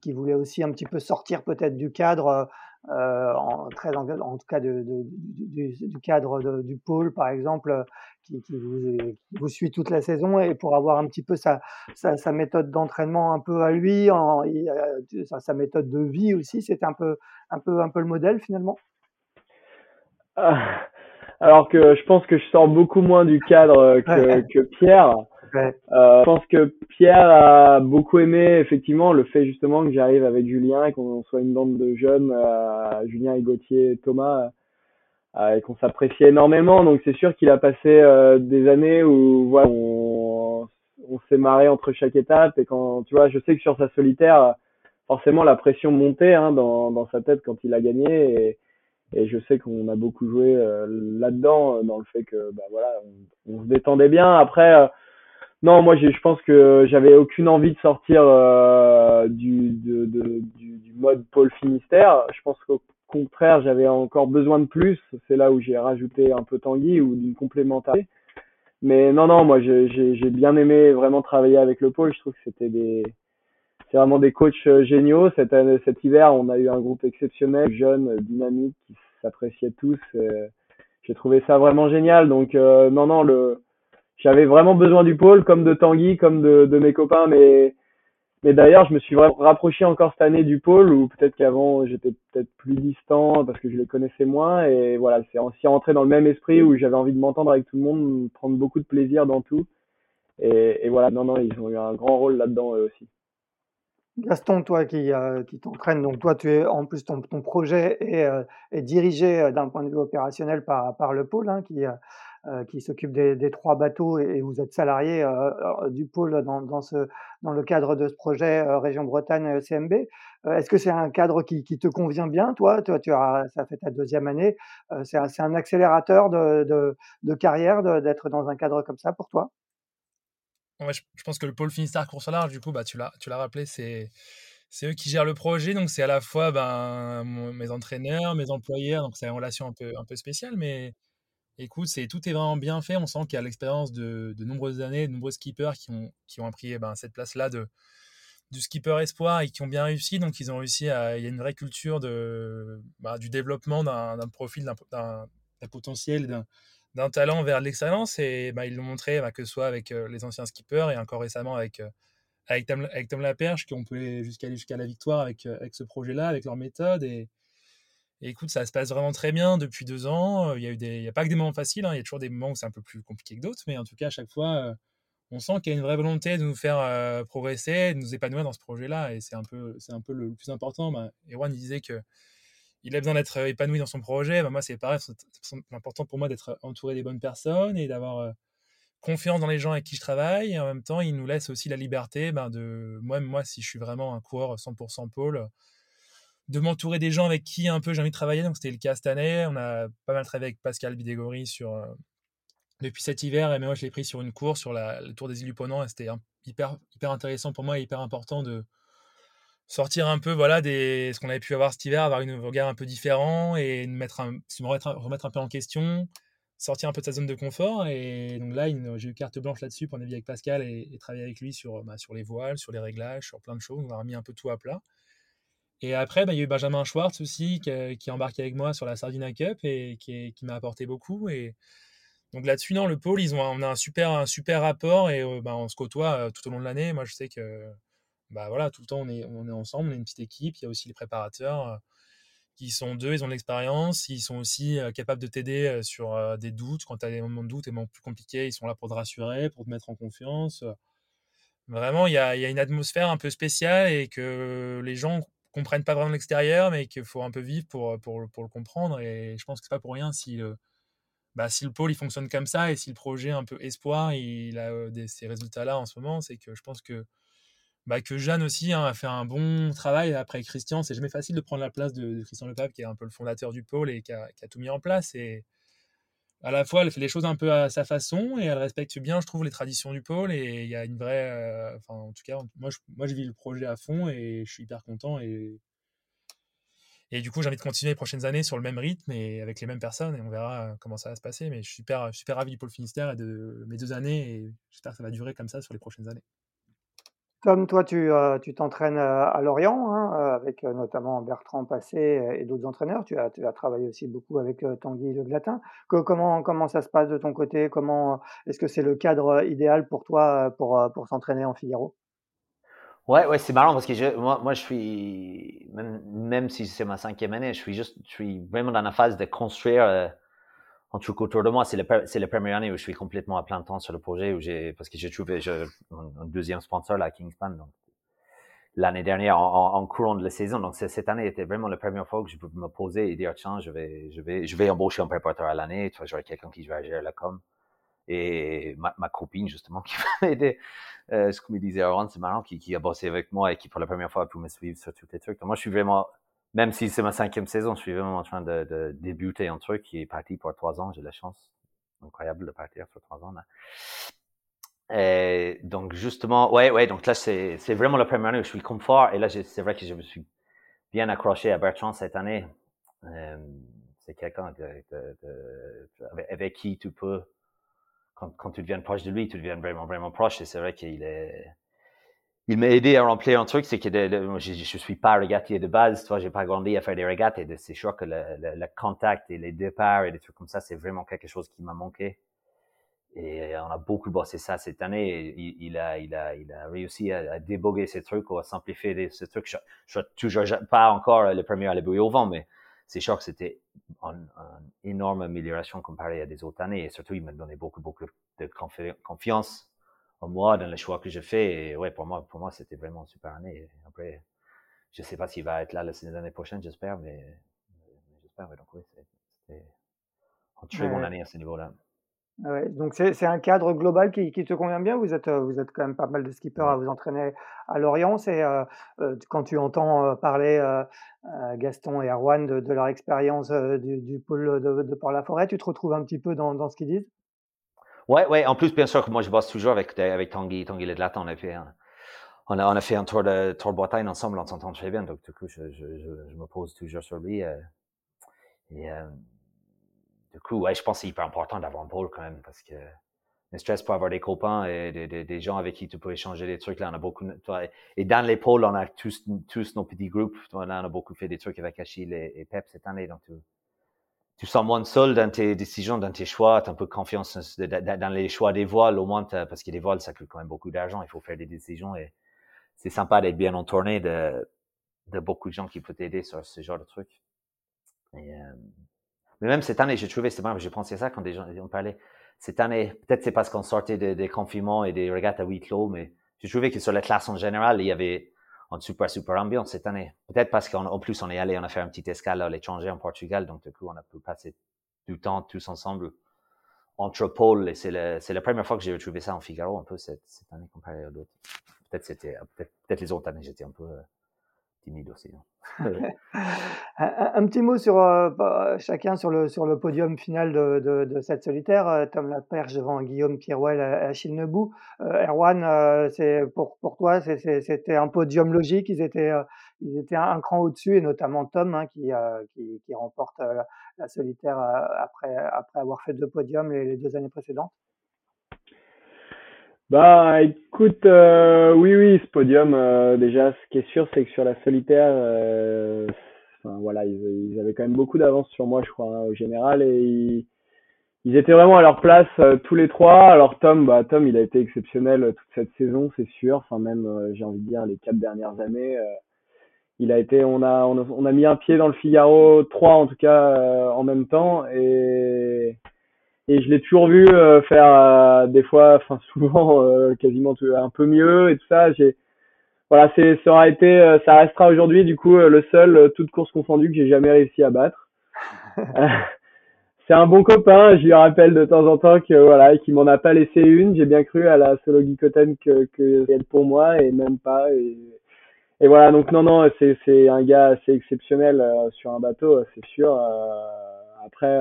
qui, voulait aussi un petit peu sortir peut-être du cadre, euh, en, tout cas du, cadre du pôle par exemple, qui, vous, suit toute la saison et pour avoir un petit peu sa, méthode d'entraînement un peu à lui, sa, méthode de vie aussi, c'était un peu, un, peu, un le modèle finalement? Ah, alors que je pense que je sors beaucoup moins du cadre euh, que, que Pierre. Euh, je pense que Pierre a beaucoup aimé effectivement le fait justement que j'arrive avec Julien et qu'on soit une bande de jeunes, euh, Julien et Gauthier et Thomas, euh, et qu'on s'appréciait énormément. Donc c'est sûr qu'il a passé euh, des années où voilà, on, on s'est marré entre chaque étape et quand tu vois, je sais que sur sa solitaire, forcément la pression montait hein, dans, dans sa tête quand il a gagné et et je sais qu'on a beaucoup joué euh, là-dedans, euh, dans le fait que bah voilà, on, se détendait bien. Après, euh, non, moi je pense que j'avais aucune envie de sortir du, de, du, du, mode Paul Finistère. Je pense qu'au contraire, j'avais encore besoin de plus. C'est là où j'ai rajouté un peu Tanguy ou d'une complémentarité. Mais non, non, moi j'ai bien aimé vraiment travailler avec le pôle. Je trouve que c'était des c'est vraiment des coachs euh, géniaux. Cet, cet hiver, on a eu un groupe exceptionnel, jeune, dynamique, qui s'appréciait tous. Euh, j'ai trouvé ça vraiment génial. Donc euh, non, non, le, j'avais vraiment besoin du pôle, comme de Tanguy, comme de, de mes copains. Mais, mais d'ailleurs, je me suis vraiment rapproché encore cette année du pôle, ou peut-être qu'avant j'étais peut-être plus distant parce que je les connaissais moins. Et voilà, c'est aussi rentré dans le même esprit où j'avais envie de m'entendre avec tout le monde, prendre beaucoup de plaisir dans tout. Et, et voilà, non, non, ils ont eu un grand rôle là-dedans eux aussi. Gaston, toi qui, euh, qui t'entraîne, donc toi tu es en plus ton, ton projet est, euh, est dirigé euh, d'un point de vue opérationnel par, par le pôle hein, qui, qui s'occupe des, des, trois bateaux et, vous êtes salarié du pôle dans, dans, ce, dans le cadre de ce projet Région Bretagne CMB. Est-ce que c'est un cadre qui, qui, te convient bien, toi, toi tu as, Ça fait ta deuxième année. c'est un, un, accélérateur de, de, de carrière d'être dans un cadre comme ça pour toi? Je, pense que le pôle Finistère course au large, du coup, bah, tu l'as rappelé, c'est c'est eux qui gèrent le projet, donc c'est à la fois ben, mes entraîneurs, mes employeurs, donc c'est une relation un peu, un peu spéciale, mais écoute, c'est tout est vraiment bien fait. On sent qu'il y a l'expérience de, de, nombreuses années, de nombreux skippers qui ont, qui ont pris eh ben, cette place-là de, du skipper espoir et qui ont bien réussi. Donc, ils ont réussi à. Il y a une vraie culture de, bah, du développement d'un profil, d'un potentiel, d'un talent vers l'excellence. Et bah, ils l'ont montré, bah, que ce soit avec euh, les anciens skippers et encore récemment avec, euh, avec, Tom, avec Tom Laperche, qui ont pu jusqu'à jusqu'à la victoire avec, euh, avec ce projet-là, avec leur méthode. Et, écoute, ça se passe vraiment très bien depuis deux ans. Il n'y a, a pas que des moments faciles, hein. il y a toujours des moments où c'est un peu plus compliqué que d'autres, mais en tout cas, à chaque fois on sent qu'il y a une vraie volonté de nous faire euh, progresser, de nous épanouir dans ce projet-là. Et c'est un peu, un peu le, plus important. Bah, Erwan disait que il a besoin d'être euh, épanoui dans son projet. Bah, moi, c'est pareil. C'est important pour moi d'être entouré des bonnes personnes et d'avoir euh, confiance dans les gens avec qui je travaille. Et en même temps, il nous laisse aussi la liberté bah, de moi, moi, si je suis vraiment un coureur 100% pôle, de m'entourer des gens avec qui un peu j'ai envie de travailler. Donc, c'était le cas cette année. On a pas mal travaillé avec Pascal Bidégory sur depuis cet hiver. Et moi, je l'ai pris sur une course, sur la, le Tour des îles du Ponant. Et c'était hyper, hyper intéressant pour moi et hyper important de sortir un peu voilà, des, ce qu'on avait pu avoir cet hiver, avoir un regard un peu différent et mettre un, se remettre, remettre un peu en question, sortir un peu de sa zone de confort. Et donc là, j'ai eu carte blanche là-dessus pour naviguer avec Pascal et, travailler avec lui sur, bah, sur les voiles, sur les réglages, sur plein de choses. On a remis un peu tout à plat. Et après, bah, il y a eu Benjamin Schwartz aussi qui, qui est embarqué avec moi sur la Sardina Cup et qui, qui m'a apporté beaucoup. Et, donc là-dessus, non, le pôle, ils ont, on a un super, un super rapport et euh, bah, on se côtoie euh, tout au long de l'année. Moi, je sais que bah, voilà, tout le temps, on est, on est ensemble, on est une petite équipe. Il y a aussi les préparateurs euh, qui sont deux, ils ont de l'expérience. Ils sont aussi capables de t'aider sur des doutes. Quand tu as des moments de doute, des moments plus compliqués, ils sont là pour te rassurer, pour te mettre en confiance. Vraiment, il y a, y a, une atmosphère un peu spéciale et que les gens comprennent pas vraiment l'extérieur, mais qu'il faut un peu vivre pour, pour, pour, le comprendre. Et je pense que c'est pas pour rien si bah, si le pôle il fonctionne comme ça et si le projet un peu espoir il a ces résultats là en ce moment c'est que je pense que bah, que Jeanne aussi hein, a fait un bon travail après Christian c'est jamais facile de prendre la place de, Christian Lepape qui est un peu le fondateur du pôle et qui a, tout mis en place et à la fois elle fait les choses un peu à sa façon et elle respecte bien je trouve les traditions du pôle et il y a une vraie enfin en tout cas moi je, moi je vis le projet à fond et je suis hyper content et et du coup, j'ai envie de continuer les prochaines années sur le même rythme et avec les mêmes personnes et on verra euh, comment ça va se passer. Mais je suis super, super ravi du pôle Finistère et de mes deux années et j'espère que ça va durer comme ça sur les prochaines années. Tom, toi, tu euh, t'entraînes euh, à Lorient, hein, avec notamment Bertrand Passé et d'autres entraîneurs. Tu as, tu as travaillé aussi beaucoup avec Tanguy Le Glatin. comment, comment ça se passe de ton côté? Comment Est-ce que c'est le cadre idéal pour toi pour, pour s'entraîner en Figaro? Ouais, ouais, c'est marrant parce que je, moi, moi, je suis, même, même si c'est ma cinquième année, je suis juste, je suis vraiment dans la phase de construire euh, un truc autour de moi. C'est la, c'est la première année où je suis complètement à plein temps sur le projet, où j'ai, parce que j'ai trouvé je, un, deuxième sponsor, la Kingspan, donc l'année dernière en, en, courant de la saison. Donc cette année était vraiment la première fois que je pouvais me poser et dire tiens, je vais, je vais, je vais embaucher un préparateur à l'année. J'aurai quelqu'un qui va gérer la com et ma, ma copine justement qui m'a aidé, euh, ce que me disait Aaron, c'est marrant, qui, qui, a bossé avec moi et qui pour la première fois a pu me suivre sur tous les trucs. Moi je suis vraiment, même si c'est ma cinquième saison, je suis vraiment en train de, débuter un truc qui est parti pour trois ans. J'ai la chance incroyable de partir sur trois ans donc justement, ouais, ouais, donc là c'est vraiment la première année où je suis confort et là c'est vrai que je me suis bien accroché à Bertrand cette année. Euh, c'est quelqu'un avec qui tu peux quand, quand tu deviens proche de lui, tu deviens vraiment, vraiment proche. Et c'est vrai qu'il est, il m'a aidé à remplir un truc, c'est que je, je suis pas régatier de base, toi, j'ai pas grandi à faire des régates et c'est sûr que le, contact et les départs et des trucs comme ça, c'est vraiment quelque chose qui m'a manqué. Et on a beaucoup bossé ça cette année. Il, il, a, réussi à, déboguer ces trucs ou à simplifier ces trucs. Je, je suis toujours pas encore le premier à le au vent, mais c'est sûr que c'était une, énorme amélioration comparée à des autres années. Et surtout, il m'a donné beaucoup, beaucoup de confiance en moi, dans les choix que je fais. Et ouais, pour moi, pour moi, c'était vraiment une super année. après, je sais pas s'il va être là l'année prochaine, j'espère, mais, j'espère. donc oui, c'était une très bonne année à ce niveau-là. Ah donc c'est un cadre global qui, qui, te convient bien? Vous êtes, euh, vous êtes quand même pas mal de skippers à vous entraîner à Lorient. C'est euh, euh, quand tu entends parler Gaston et Arwan de, leur expérience du, pôle de, de Port-la-Forêt, tu te retrouves un petit peu dans, dans ce qu'ils disent? Ouais, ouais. En plus, bien sûr que moi, je bosse toujours avec, avec Tanguy, Tanguy Ledlat. On a fait on a, on a fait un tour de, tour de Bretagne ensemble. On s'entend très bien. Donc, du coup, je, je, je, me pose toujours sur lui. et du coup, ouais, je pense que c'est hyper important d'avoir un pôle quand même parce que ne stress pas avoir des copains et des, des, gens avec qui tu peux échanger des trucs. Là, on a beaucoup. Et dans les pôles, on a tous, tous nos petits groupes. Là, on a beaucoup fait des trucs avec Achille et, Pep cette année. Donc, tu, tu sens moins seul dans tes décisions, dans tes choix. Tu as un peu confiance dans les choix des voiles, au moins, parce que les voiles, ça coûte quand même beaucoup d'argent. Il faut faire des décisions et c'est sympa d'être bien entouré de, beaucoup de gens qui peuvent t'aider sur ce genre de trucs. Euh, mais même cette année, j'ai trouvé, c'est bon, j'ai pensé ça quand des gens ont parlé. Cette année, peut-être c'est parce qu'on sortait des confinements et des regattes à huis clos, mais j'ai trouvé que sur la classe en général, il y avait une super, super ambiance cette année. Peut-être parce qu'en plus, on est allé, on a fait un petit escale à l'étranger en Portugal, donc du coup, on a pu passer du temps tous ensemble entre pôles. Et c'est la première fois que j'ai retrouvé ça en Figaro un peu cette, cette année comparé à d'autres. Peut-être c'était, peut-être les autres années, j'étais un peu euh, timide aussi. Hein. un, petit mot sur euh, bah, chacun sur le, sur le podium final de, de, cette solitaire. Euh, Tom Laperche devant Guillaume Pierrewell et Achille Nebou. Euh, Erwan, c'est pour, pour toi, c'était un podium logique. Ils étaient, ils étaient un, cran au-dessus, et notamment Tom hein, qui, qui, qui, remporte la, solitaire après, après avoir fait deux podiums les deux années précédentes. Bah, écoute, euh, oui, oui, ce podium, euh, déjà, ce qui est sûr, c'est que sur la solitaire, euh, enfin, voilà, ils, avaient quand même beaucoup d'avance sur moi, je crois, hein, au général, et ils, étaient vraiment à leur place tous les trois. Alors Tom, bah, Tom, il a été exceptionnel toute cette saison, c'est sûr. Enfin, même, j'ai envie de dire, les quatre dernières années, il a été, on a, on a, on a mis un pied dans le Figaro, trois en tout cas, en même temps, et et je l'ai toujours vu euh, faire euh, des fois, enfin souvent, euh, quasiment un peu mieux et tout ça. J'ai voilà, c'est ça aura été, ça restera aujourd'hui du coup le seul toute course confondue que j'ai jamais réussi à battre. c'est un bon copain, je lui rappelle de temps en temps que voilà, qu'il m'en a pas laissé une. J'ai bien cru à la solo Gicoten que que c'est pour moi et même pas. Et, et voilà, donc non non, c'est c'est un gars assez exceptionnel sur un bateau, c'est sûr. après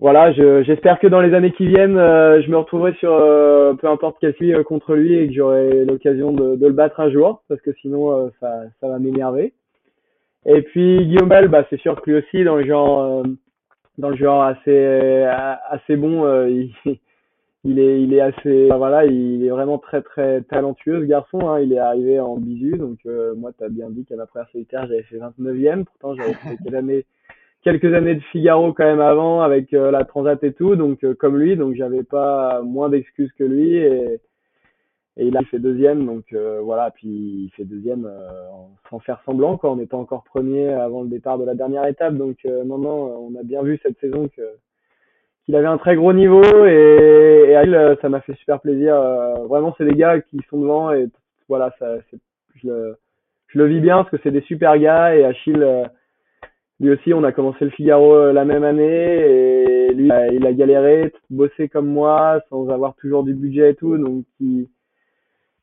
voilà, j'espère que dans les années qui viennent, euh, je me retrouverai sur euh, peu importe quel fille euh, contre lui et que j'aurai l'occasion de, de, le battre un jour, parce que sinon ça, ça va m'énerver. Et puis Guillaume Bell, bah, c'est sûr que lui aussi dans le genre, dans le genre assez assez bon, il, il, est il est assez, voilà, il est vraiment très très talentueux ce garçon. Hein, il est arrivé en bisu, donc moi t'as bien dit qu'à ma première solitaire j'avais fait 29e, pourtant j'avais fait quelle année quelques années de Figaro quand même avant avec euh, la Transat et tout, donc euh, comme lui, donc j'avais pas moins d'excuses que lui et, et il a fait deuxième, donc euh, voilà, puis il fait deuxième sans faire semblant quoi, on était encore premier avant le départ de la dernière étape, donc non non, on a bien vu cette saison que qu'il avait un très gros niveau et, et à il, ça m'a fait super plaisir. vraiment, c'est des gars qui sont devant et voilà, ça, je le, je le vis bien parce que c'est des super gars et Achille lui aussi, on a commencé le Figaro euh, la même année et lui, il a galéré, bossé comme moi, sans avoir toujours du budget et tout. Donc, il,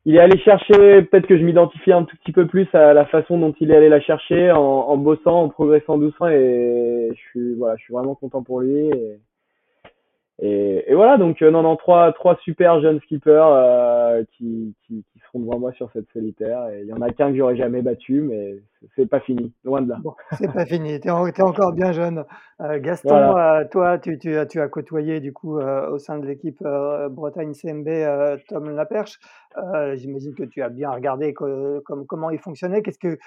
est allé chercher, peut-être que je m'identifie un tout petit peu plus à la façon dont il est allé la chercher en, bossant, en progressant doucement et je suis, voilà, je suis vraiment content pour lui. Et, voilà, donc euh, non, non, trois, trois super jeunes skippers euh, qui, seront devant moi sur cette solitaire. Et il y en a qu'un que j'aurais jamais battu, mais c'est pas fini, loin de là. Bon, c'est pas fini, tu es, encore bien jeune. Euh, Gaston, euh, toi, tu, tu, tu, as côtoyé du coup au sein de l'équipe Bretagne CMB Tom Laperche. J'imagine que tu as bien regardé comme, comment il fonctionnait. Qu'est-ce que,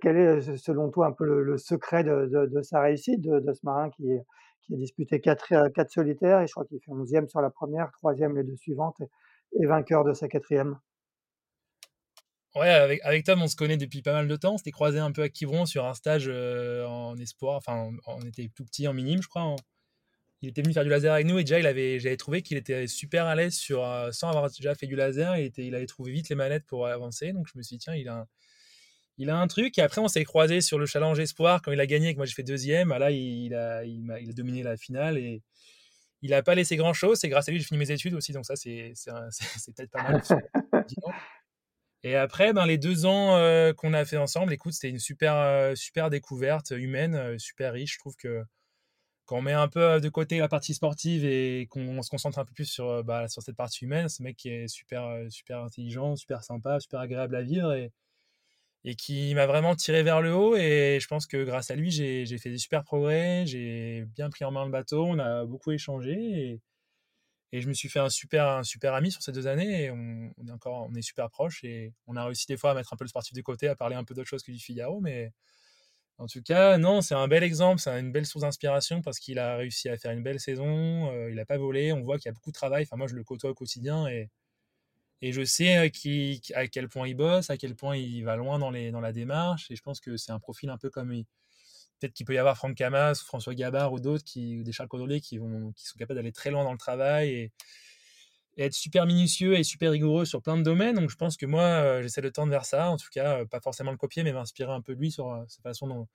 quel est selon toi un peu le, secret de, de, de, sa réussite, de, de ce marin qui qui a disputé 4, euh, quatre solitaires? Et je crois qu'il fait 11e sur la première, 3e les deux suivantes et, vainqueur de sa quatrième. Ouais, avec, avec, Tom, on se connaît depuis pas mal de temps. On s'était croisé un peu à Quiberon sur un stage euh, en espoir. Enfin, on, était tout petit en minime, je crois. Il était venu faire du laser avec nous et déjà, il avait, j'avais trouvé qu'il était super à l'aise sur, euh, sans avoir déjà fait du laser. Il, était, il avait trouvé vite les manettes pour avancer. Donc, je me suis dit, tiens, il a un, il a un truc. Et après, on s'est croisé sur le challenge espoir quand il a gagné et que moi j'ai fait deuxième. Ah, là, il a, il, a, dominé la finale et il n'a pas laissé grand chose. C'est grâce à lui que j'ai fini mes études aussi. Donc, ça, c'est peut-être pas mal. et après, ben, les deux ans euh, qu'on a fait ensemble, écoute, c'était une super, euh, super découverte humaine, euh, super riche. Je trouve que quand on met un peu de côté la partie sportive et qu'on se concentre un peu plus sur, bah, sur cette partie humaine, ce mec est super, super intelligent, super sympa, super agréable à vivre. Et, et qui m'a vraiment tiré vers le haut. Et je pense que grâce à lui, j'ai fait des super progrès, j'ai bien pris en main le bateau, on a beaucoup échangé. Et je me suis fait un super, un super ami sur ces deux années. Et on, est encore, on est super proches. Et on a réussi des fois à mettre un peu le sportif de côté, à parler un peu d'autre chose que du Figaro. Mais en tout cas, non, c'est un bel exemple, c'est une belle source d'inspiration parce qu'il a réussi à faire une belle saison. Euh, il n'a pas volé. On voit qu'il y a beaucoup de travail. Enfin, moi, je le côtoie au quotidien et, et je sais euh, à quel point il bosse, à quel point il va loin dans, les, dans la démarche. Et je pense que c'est un profil un peu comme peut-être qu'il peut y avoir Franck Camas, François Gabard ou d'autres, qui, ou des Charles Cordolier qui, sont capables d'aller très loin dans le travail et, être super minutieux et super rigoureux sur plein de domaines. Donc je pense que moi, euh, j'essaie de tendre vers ça. En tout cas, euh, pas forcément le copier, mais m'inspirer un peu de lui sur euh, sa façon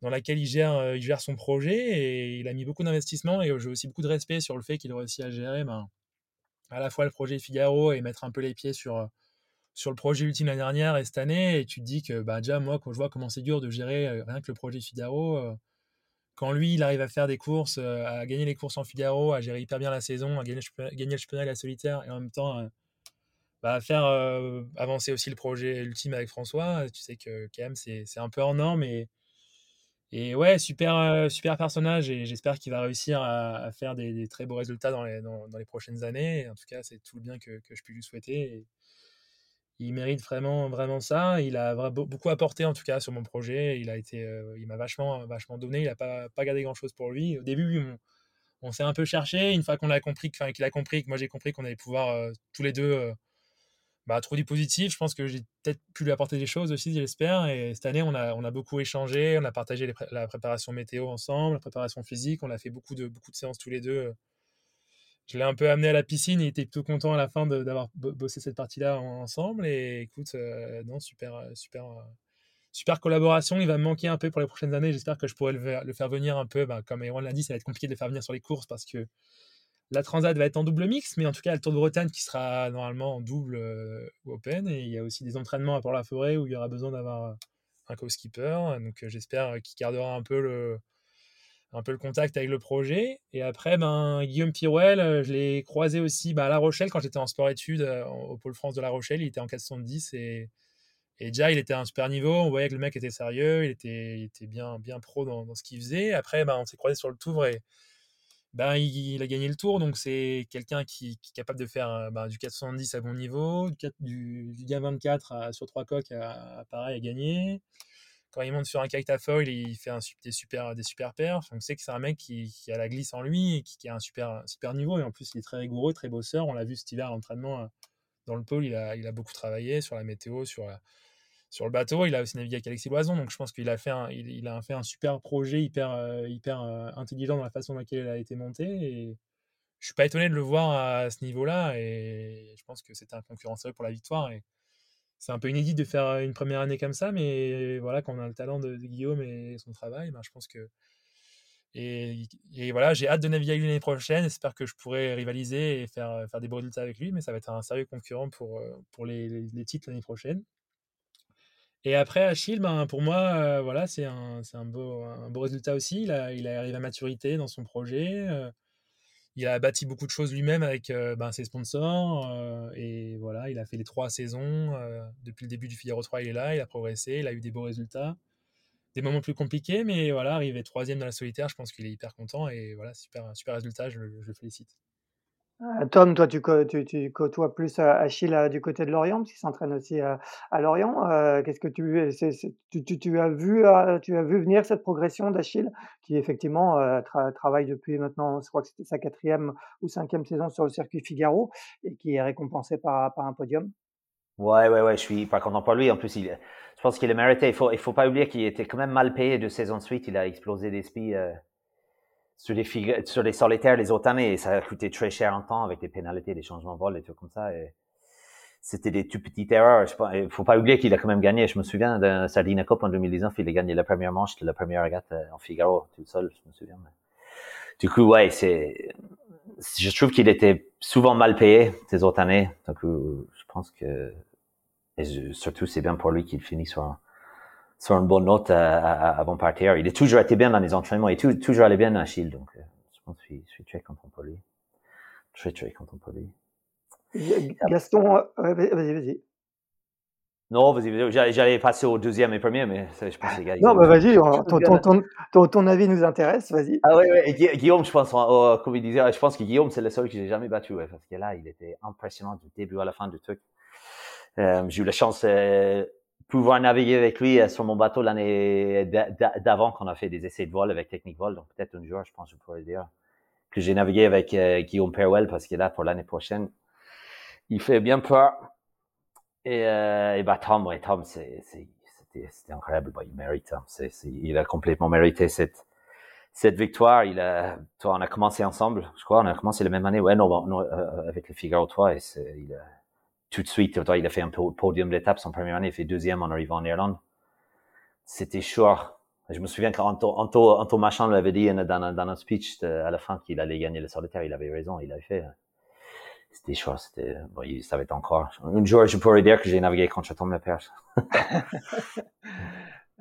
dans laquelle il gère, son projet. Et il a mis beaucoup d'investissement et j'ai aussi beaucoup de respect sur le fait qu'il réussit à gérer ben, à la fois le projet Figaro et mettre un peu les pieds sur, sur le projet ultime l'année dernière et cette année. Et tu te dis que bah, déjà, moi, quand je vois comment c'est dur de gérer rien que le projet Figaro, quand lui, il arrive à faire des courses, à gagner les courses en Figaro, à gérer hyper bien la saison, à gagner, le championnat et la solitaire, et en même temps bah, à faire avancer aussi le projet ultime avec François, tu sais que quand même, c'est un peu en norme. Et, et ouais, super, super personnage, et j'espère qu'il va réussir à, faire des, très beaux résultats dans les, dans, les prochaines années. en tout cas, c'est tout le bien que, que je puis lui souhaiter il mérite vraiment, vraiment ça. Il a beaucoup apporté en tout cas sur mon projet. Il a été, euh, il m'a vachement, vachement donné. Il n'a pas, pas gardé grand chose pour lui. Au début, on, s'est un peu cherché. Une fois qu'on a compris, qu'il a compris que moi j'ai compris qu'on allait pouvoir euh, tous les deux euh, bah, trouver du positif. Je pense que j'ai peut-être pu lui apporter des choses aussi, j'espère. Et cette année, on a, on a beaucoup échangé. On a partagé la préparation météo ensemble, la préparation physique. On a fait beaucoup de, beaucoup de séances tous les deux je l'ai un peu amené à la piscine. Il était plutôt content à la fin d'avoir bossé cette partie-là ensemble. Et écoute, euh, non, super, euh, super, euh, super collaboration. Il va me manquer un peu pour les prochaines années. J'espère que je pourrai le, faire venir un peu. Bah, comme Erwan l'a dit, ça va être compliqué de le faire venir sur les courses parce que la Transat va être en double mix, mais en tout cas, le Tour de Bretagne qui sera normalement en double open. Et il y a aussi des entraînements à Port-la-Forêt où il y aura besoin d'avoir un co-skipper. Donc j'espère qu'il gardera un peu le un peu le contact avec le projet. Et après, ben, Guillaume Pirouel, euh, je l'ai croisé aussi bah, à La Rochelle quand j'étais en sport-études euh, au Pôle France de La Rochelle. Il était en 410 et, et déjà, il était à un super niveau. On voyait que le mec était sérieux, il était, était bien, bien pro dans, ce qu'il faisait. Après, ben, on s'est croisé sur le tour et ben, il, a gagné le tour. Donc, c'est quelqu'un qui, est capable de faire ben, du 470 à bon niveau, du, du, 24 à, sur trois coques à, pareil à gagner quand il monte sur un foil, il fait des, super, des super perfs. On sait que c'est un mec qui, a la glisse en lui et qui, a un super, super niveau. Et en plus, il est très rigoureux, très bosseur. On l'a vu cet hiver à l'entraînement euh, dans le pôle. Il a, il a beaucoup travaillé sur la météo, sur, sur le bateau. Il a aussi navigué avec Alexis Loison. Donc, je pense qu'il a, fait un, il, a fait un super projet hyper, euh, hyper euh, intelligent dans la façon dans laquelle il a été monté. Et je suis pas étonné de le voir à ce niveau-là. Et je pense que c'était un concurrent sérieux pour la victoire. C'est un peu inédit de faire une première année comme ça, mais voilà, quand on a le talent de, Guillaume et son travail, ben, je pense que. Et, voilà, j'ai hâte de naviguer l'année prochaine. J'espère que je pourrai rivaliser et faire, faire des beaux résultats avec lui, mais ça va être un sérieux concurrent pour, pour les, les, titres l'année prochaine. Et après, Achille, ben, pour moi, voilà, c'est un, un, beau, beau résultat aussi. Il, a, il arrive à maturité dans son projet il a bâti beaucoup de choses lui-même avec euh, ben, ses sponsors. Euh, et voilà, il a fait les trois saisons. Euh, depuis le début du Figaro 3, il est là, il a progressé, il a eu des beaux résultats. Des moments plus compliqués, mais voilà, arrivé troisième dans la solitaire, je pense qu'il est hyper content. Et voilà, super, super résultat, je, je le félicite. Euh, Tom, toi, tu, côtoies plus euh, Achille euh, du côté de Lorient, parce qu'il s'entraîne aussi à, Lorient. Qu'est-ce que tu, as vu, tu as vu venir cette progression d'Achille, qui effectivement travaille depuis maintenant, je crois que c'était sa quatrième ou cinquième saison sur le circuit Figaro, et qui est récompensé par, un podium? Ouais, ouais, ouais, je suis pas content pour lui. En plus, je pense qu'il a mérité. Il faut, faut pas oublier qu'il était quand même mal payé deux saisons de suite. Il a explosé des spies sur les, sur les solitaires les autres années, et ça a coûté très cher en temps avec des pénalités, des changements de vol et tout comme ça. Et c'était des tout petites erreurs. Il faut pas oublier qu'il a quand même gagné. Je me souviens d'un Sardina Cup en 2019, il a gagné la première manche de la première regate euh, en Figaro, tout seul, je me souviens. Du coup, ouais, c'est, je trouve qu'il était souvent mal payé ces autres années. Donc, je pense que, et surtout, c'est bien pour lui qu'il finit sur sur une bonne note avant de partir. Il est toujours été bien dans les entraînements. Il est toujours allé bien, Achille. Donc, euh, je pense que je suis, très content pour lui. Très, très content pour lui. Gaston, euh, vas-y, vas-y. Non, vas-y, j'allais passer au deuxième et premier, mais je pense que Non, bah vas-y, ton, ton, avis nous intéresse, vas-y. Ah oui, oui, Guillaume, je pense, comme il disait, je pense que Guillaume, c'est le seul que j'ai jamais battu, parce que là, il était impressionnant du début à la fin du truc. Euh, j'ai eu la chance euh, pouvoir naviguer avec lui euh, sur mon bateau l'année d'avant qu'on a fait des essais de vol avec Technique Vol, donc peut-être un jour, je pense, je pourrais dire que j'ai navigué avec Guillaume Perwell, parce que là, pour l'année prochaine, il fait bien peur. Et, euh, bah Tom, ouais, Tom, c'est, c'était incroyable. Bah, il mérite. Hein. C'est, il a complètement mérité cette cette victoire. Il a, toi, on a commencé ensemble. Je crois, on a commencé la même année. Ouais, non, non euh, avec le Figaro 3 et il tout de suite, il a fait un podium d'étape son première année. Il fait deuxième en arrivant en Irlande. C'était chaud. Je me souviens quand Anto, Anto, Anto Machin l'avait dit dans, dans un speech à la fin qu'il allait gagner le solitaire. Il avait raison. Il avait fait c'était chaud, c'était, bon, ça va être encore. Un jour, je pourrais dire que j'ai navigué contre la Perche.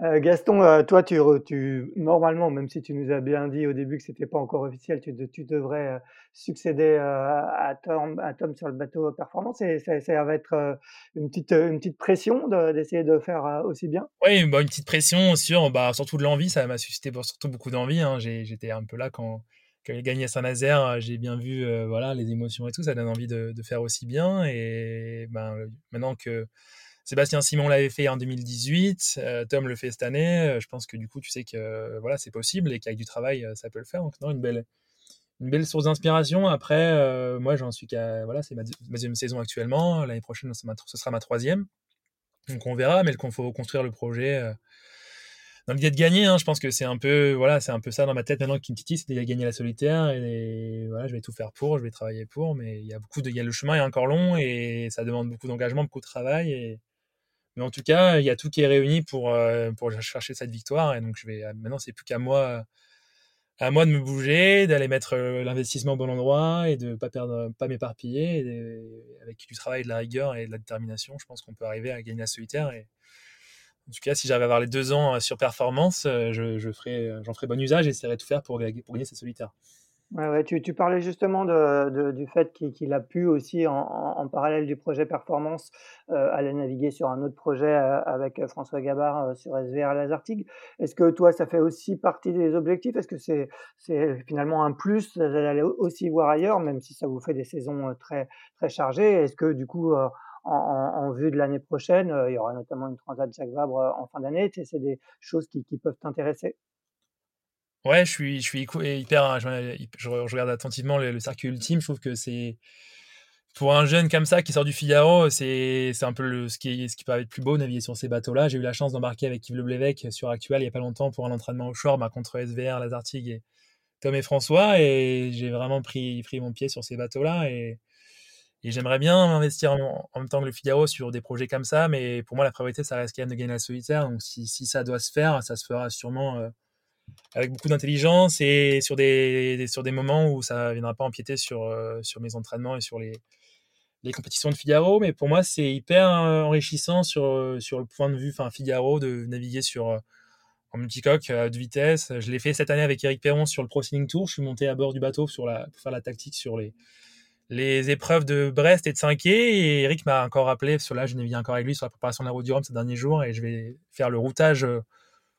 euh, Gaston, euh, toi, tu, tu, normalement, même si tu nous as bien dit au début que c'était pas encore officiel, tu, devrais euh, succéder à, Tom, Tom sur le bateau performance. Et ça, va être une petite, une petite pression d'essayer de, faire aussi bien? Oui, bah, une petite pression sur, bah, surtout de l'envie. Ça m'a suscité surtout beaucoup d'envie. Hein. J'étais un peu là quand quand il gagne à Saint-Nazaire, j'ai bien vu voilà, les émotions et tout, ça donne envie de, faire aussi bien. Et ben, maintenant que Sébastien Simon l'avait fait en 2018, euh, Tom le fait cette année, je pense que du coup, tu sais que voilà, c'est possible et qu'avec du travail, ça peut le faire. Donc, non, une belle, source d'inspiration. Après, moi, j'en suis qu'à. Voilà, c'est ma, deuxième saison actuellement. L'année prochaine, ce sera ma troisième. Donc, on verra, mais il faut construire le projet dans l'idée de gagner, hein, je pense que c'est un peu, voilà, c'est un peu ça dans ma tête maintenant. Kimtiti, c'est déjà gagner la solitaire et, voilà, je vais tout faire pour, je vais travailler pour, mais il y a beaucoup de, il y a le chemin est encore long et ça demande beaucoup d'engagement, beaucoup de travail et, mais en tout cas, il y a tout qui est réuni pour euh, pour chercher cette victoire et donc je vais maintenant c'est plus qu'à moi à moi de me bouger, d'aller mettre euh, l'investissement au bon endroit et de pas pas m'éparpiller. Avec du travail, de la rigueur et de la détermination, je pense qu'on peut arriver à gagner la solitaire et en tout cas, si j'avais à avoir les deux ans euh, sur performance, euh, je, euh, j'en ferai bon usage et j'essaierai de tout faire pour, pour gagner ces solitaires. Ouais, tu, tu, parlais justement du fait qu'il a pu aussi, en, parallèle du projet performance, aller naviguer sur un autre projet avec François Gabard sur SVR Lazartigue. Est-ce que toi, ça fait aussi partie des objectifs? Est-ce que c'est c'est finalement un plus d'aller aussi voir ailleurs, même si ça vous fait des saisons très, très chargées? Est-ce que du coup, en, vue de l'année prochaine. Euh, il y aura notamment une Transat Jacques Vabre euh, en fin d'année? C'est des choses qui, peuvent t'intéresser. Ouais, je suis, je suis hyper. Hein, je, regarde attentivement le, circuit ultime. Je trouve que c'est. Pour un jeune comme ça qui sort du Figaro, c'est un peu le, ce, qui, ce peut être plus beau, naviguer sur ces bateaux-là. J'ai eu la chance d'embarquer avec Yves Leblévec sur Actuel il n'y a pas longtemps pour un entraînement offshore bah, contre SVR, Lazartigue et Tom et François. Et j'ai vraiment pris, mon pied sur ces bateaux-là. Et, j'aimerais bien investir en, même temps que le Figaro sur des projets comme ça, mais pour moi, la priorité, ça reste quand même de gagner la solitaire. Donc, si, si ça doit se faire, ça se fera sûrement euh, avec beaucoup d'intelligence et sur des, sur des moments où ça ne viendra pas empiéter sur, euh, sur mes entraînements et sur les, les compétitions de Figaro. Mais pour moi, c'est hyper euh, enrichissant sur, sur le point de vue enfin, Figaro de naviguer sur en multicoque de vitesse. Je l'ai fait cette année avec Eric Perron sur le Pro Tour. Je suis monté à bord du bateau pour faire la tactique sur les les épreuves de Brest et de 5 et Eric m'a encore rappelé, sur là je navigué encore avec lui sur la préparation de la route du Rhum ces derniers jours et je vais faire le routage euh,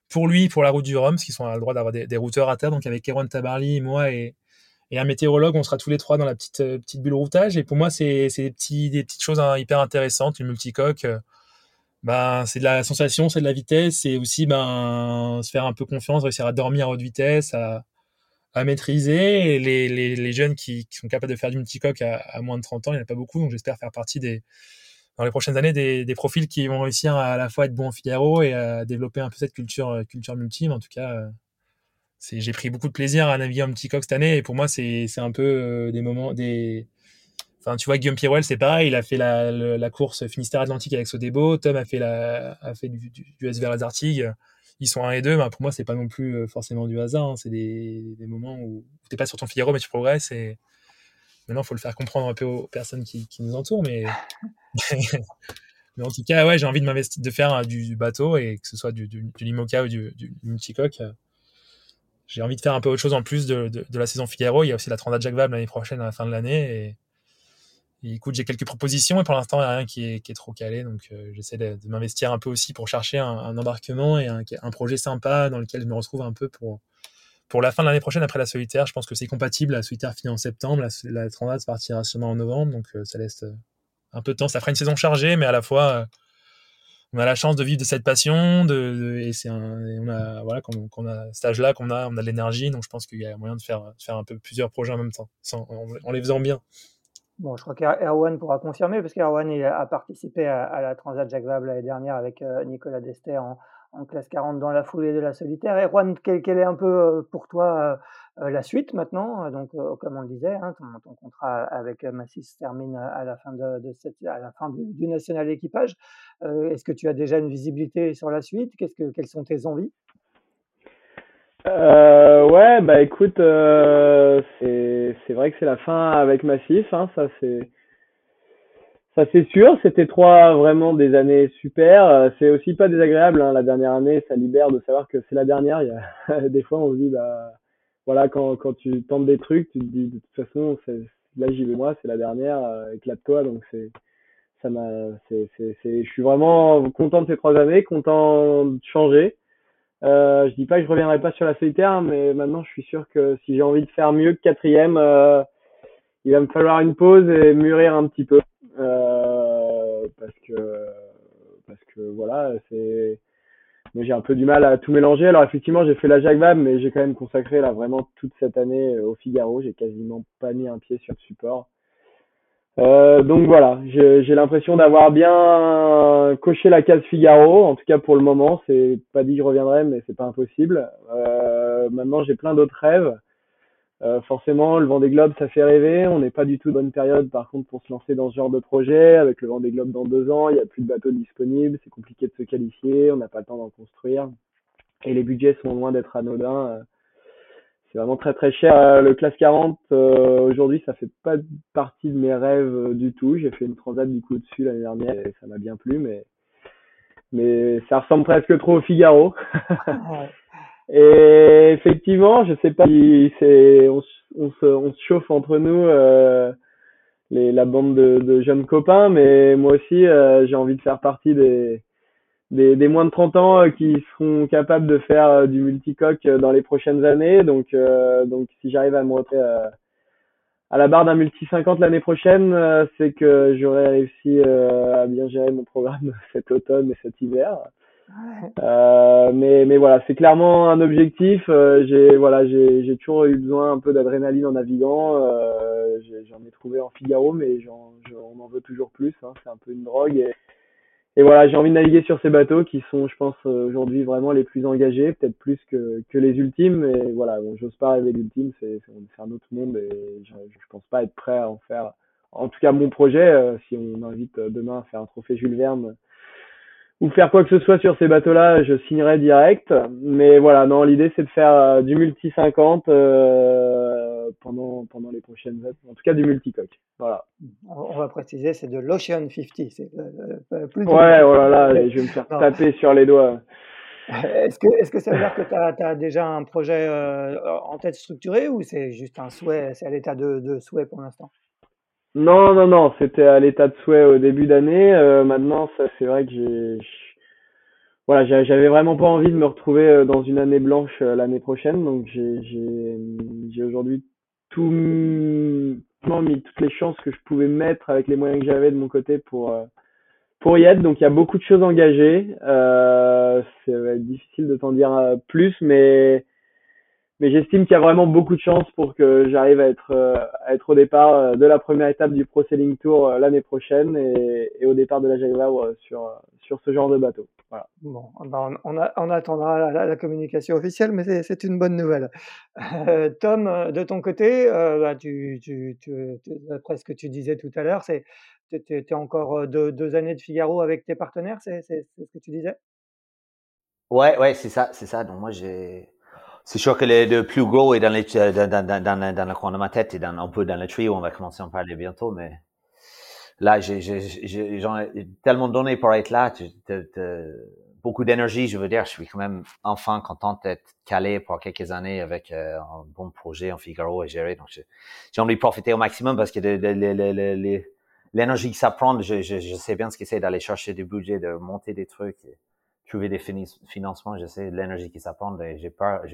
pour lui pour la route du Rhum parce qu'ils sont à le droit d'avoir des, routeurs à terre. Donc avec Erwan Tabarly moi et, et, un météorologue. On sera tous les trois dans la petite euh, petite bulle routage. Et pour moi c'est des petits des petites choses hein, hyper intéressantes. Une multicoque euh, ben c'est de la sensation c'est de la vitesse. C'est aussi ben se faire un peu confiance réussir à dormir à haute vitesse à à maîtriser. les, les, les, jeunes qui, qui, sont capables de faire du multicoque à, à, moins de 30 ans, il n'y en a pas beaucoup. Donc j'espère faire partie des, dans les prochaines années des, profils qui vont réussir à, à la fois être bons en Figaro et à développer un peu cette culture, euh, culture multi. en tout cas, euh, j'ai pris beaucoup de plaisir à naviguer en multicoque cette année. Et pour moi, c'est, un peu euh, des moments, des, Enfin, tu vois, Guillaume Pirouel, c'est pareil. Il a fait la, la, course Finistère Atlantique avec Sodebo. Tom a fait la, a fait du, du, du SV Artigue ils sont 1 et 2, bah, pour moi, c'est pas non plus forcément du hasard. Hein. C'est des, des, moments où tu n'es pas sur ton Figaro, mais tu progresses. Et maintenant, il faut le faire comprendre un peu aux personnes qui, nous entourent. Mais... mais en tout cas, ouais, j'ai envie de m'investir, de faire du, bateau et que ce soit du, du, du Limoca ou du, du multicoque. J'ai envie de faire un peu autre chose en plus de, de, la saison Figaro. Il y a aussi la Transat Jacques Vabre l'année prochaine, à la fin de l'année. Et, écoute, j'ai quelques propositions et pour l'instant, il n'y a rien qui est, qui est, trop calé. Donc, j'essaie de, m'investir un peu aussi pour chercher un, embarquement et un, projet sympa dans lequel je me retrouve un peu pour, pour la fin de l'année prochaine après la solitaire. Je pense que c'est compatible. La solitaire finit en septembre, la, la Transat partira sûrement en novembre. Donc, ça laisse un peu de temps. Ça fera une saison chargée, mais à la fois on a la chance de vivre de cette passion, de, et c'est on a voilà quand, on a cet âge-là, qu'on a, on a de l'énergie, donc je pense qu'il y a moyen de faire faire un peu plusieurs projets en même temps, en, les faisant bien. Bon, je crois qu'Erwan pourra confirmer, parce qu'Erwan a participé à, la Transat Jacques Vabre l'année dernière avec euh, Nicolas Dester en classe 40 dans la foulée de la solitaire. Et Juan, quelle, est un peu euh, pour toi euh, euh, la suite maintenant Donc, comme on le disait, hein, ton, contrat avec Massis termine à la fin, de, cette, à la fin du, national équipage. Est-ce que tu as déjà une visibilité sur la suite? Quelles sont tes envies? Ouais, bah écoute, c'est vrai que c'est la fin avec Massif, hein, ça c'est ça c'est sûr, c'était trois vraiment des années super. Euh, c'est aussi pas désagréable, hein, la dernière année, ça libère de savoir que c'est la dernière. Il y a des fois on se dit, bah, voilà, quand, quand tu tentes des trucs, tu te dis de toute façon, là j'y vais moi, c'est la dernière, euh, éclate-toi. Donc c'est, ça m'a, c'est, je suis vraiment content de ces trois années, content de changer. Euh, je dis pas que je reviendrai pas sur la solitaire, mais maintenant je suis sûr que si j'ai envie de faire mieux que quatrième, euh, il va me falloir une pause et mûrir un petit peu. Parce que parce que voilà, c'est j'ai un peu du mal à tout mélanger. Alors effectivement, j'ai fait la Jacques mais j'ai quand même consacré là vraiment toute cette année euh, au Figaro. J'ai quasiment pas mis un pied sur le support. Euh, donc voilà, j'ai l'impression d'avoir bien coché la case Figaro. En tout cas pour le moment, c'est pas dit que je reviendrai, mais c'est pas impossible. Euh, maintenant, j'ai plein d'autres rêves. Euh, forcément, le Vendée Globe, ça fait rêver. On n'est pas du tout de bonne période, par contre, pour se lancer dans ce genre de projet. Avec le Vendée Globe dans deux ans, il n'y a plus de bateaux disponibles. C'est compliqué de se qualifier. On n'a pas le temps d'en construire. Et les budgets sont loin d'être anodins. Euh, c'est vraiment très très cher. Euh, le classe 40, aujourd'hui, ça fait pas partie de mes rêves du tout. J'ai fait une transat du coup dessus l'année dernière et ça m'a bien plu, mais mais ça ressemble presque trop au Figaro. Et effectivement, je sais pas si c'est on, on, se, on se chauffe entre nous euh, les, la bande de, de, jeunes copains, mais moi aussi euh, j'ai envie de faire partie des, des, des, moins de 30 ans euh, qui seront capables de faire euh, du multicoque dans les prochaines années. Donc donc si j'arrive à me retrouver à la barre d'un multi 50 l'année prochaine, c'est que j'aurai réussi à bien gérer mon programme cet automne et cet hiver. Euh, mais, voilà, c'est clairement un objectif. Euh, j'ai toujours eu besoin un peu d'adrénaline en naviguant. Euh, j'en ai, trouvé en Figaro, mais on en veut toujours plus. Hein, c'est un peu une drogue. Et, voilà, j'ai envie de naviguer sur ces bateaux qui sont, je pense, aujourd'hui vraiment les plus engagés, peut-être plus que, les ultimes. Et voilà, j'ose pas rêver l'ultime, c'est un autre monde et je, je pense pas être prêt à en faire. En tout cas, mon projet, si on invite demain à faire un trophée Jules Verne ou faire quoi que ce soit sur ces bateaux-là, je signerai direct. Mais voilà, non, l'idée c'est de faire euh, du multi 50 euh, pendant pendant les prochaines années. En tout cas, du multicoque. Voilà. On va préciser, c'est de l'Ocean 50. C'est euh, plus ouais, voilà, je vais me faire taper sur les doigts. Est-ce que, est-ce que ça veut dire que tu as, déjà un projet en tête structuré ou c'est juste un souhait, c'est à l'état de, de souhait pour l'instant? Non, non, non, c'était à l'état de souhait au début d'année. Euh, maintenant, ça, c'est vrai que j'ai, voilà, j'avais vraiment pas envie de me retrouver euh, dans une année blanche euh, l'année prochaine. Donc, j'ai, aujourd'hui tout mis toutes les chances que je pouvais mettre avec les moyens que j'avais de mon côté pour pour y être. Donc, il y a beaucoup de choses engagées. Euh, c'est difficile de t'en dire plus, mais mais j'estime qu'il y a vraiment beaucoup de chances pour que j'arrive à être euh, à être au départ euh, de la première étape du Pro Sailing Tour euh, l'année prochaine et, et, au départ de la Jaguar sur sur ce genre de bateau. Voilà. Bon, ben on, a, on, attendra la, la, communication officielle, mais c'est une bonne nouvelle. Euh, Tom, de ton côté, euh, bah, tu, tu, tu, après ce que tu disais tout à l'heure, c'est tu es encore deux, deux, années de Figaro avec tes partenaires, c'est ce que tu disais? Ouais, ouais, c'est ça, c'est ça. Donc moi j'ai c'est sûr que le, plus gros est dans, les, dans, dans, dans, dans, le coin de ma tête et un peu dans le trio. On va commencer à en parler bientôt, mais là, j'ai tellement donné pour être là. beaucoup d'énergie, je veux dire. Je suis quand même enfin content d'être calé pour quelques années avec euh, un bon projet en Figaro à gérer. Donc, j'ai envie de profiter au maximum parce que l'énergie que ça prend, je, sais bien ce que c'est d'aller chercher du budget, de monter des trucs, trouver des financements. Je sais l'énergie que ça prend j'ai peur,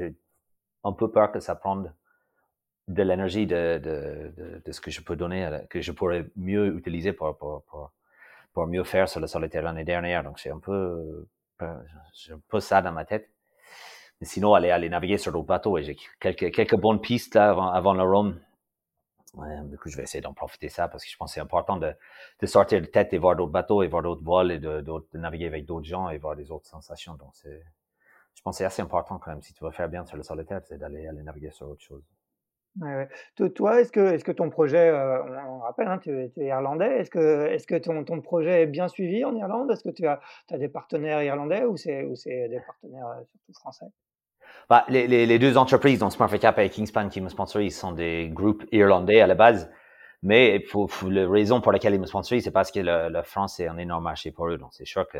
un peu peur que ça prenne de l'énergie de, de, de, de, ce que je peux donner, que je pourrais mieux utiliser pour, pour, pour, pour mieux faire sur le solitaire l'année dernière. Donc, c'est un peu, j'ai un peu ça dans ma tête. Mais sinon, aller, aller naviguer sur d'autres bateaux et j'ai quelques, quelques bonnes pistes là avant, avant le Rome du coup, je vais essayer d'en profiter ça parce que je pense que c'est important de, de, sortir de tête et voir d'autres bateaux et voir d'autres vols et de, de, naviguer avec d'autres gens et voir des autres sensations. Donc, c'est, je pense que c'est assez important quand même. Si tu veux faire bien sur le solitaire, c'est d'aller aller naviguer sur autre chose. Ouais, ouais. Toi, est-ce que, est-ce que ton projet, euh, on, rappelle, hein, tu, es irlandais, est-ce que, est-ce que ton, ton, projet est bien suivi en Irlande? Est-ce que tu as, as, des partenaires irlandais ou c'est, des partenaires euh, surtout français? Bah, les, les, les, deux entreprises, donc Cap et Kingspan, qui me sponsorisent, sont des groupes irlandais à la base. Mais pour, la raison pour laquelle ils me sponsorisent, c'est parce que la France est un énorme marché pour eux. Donc, c'est sûr que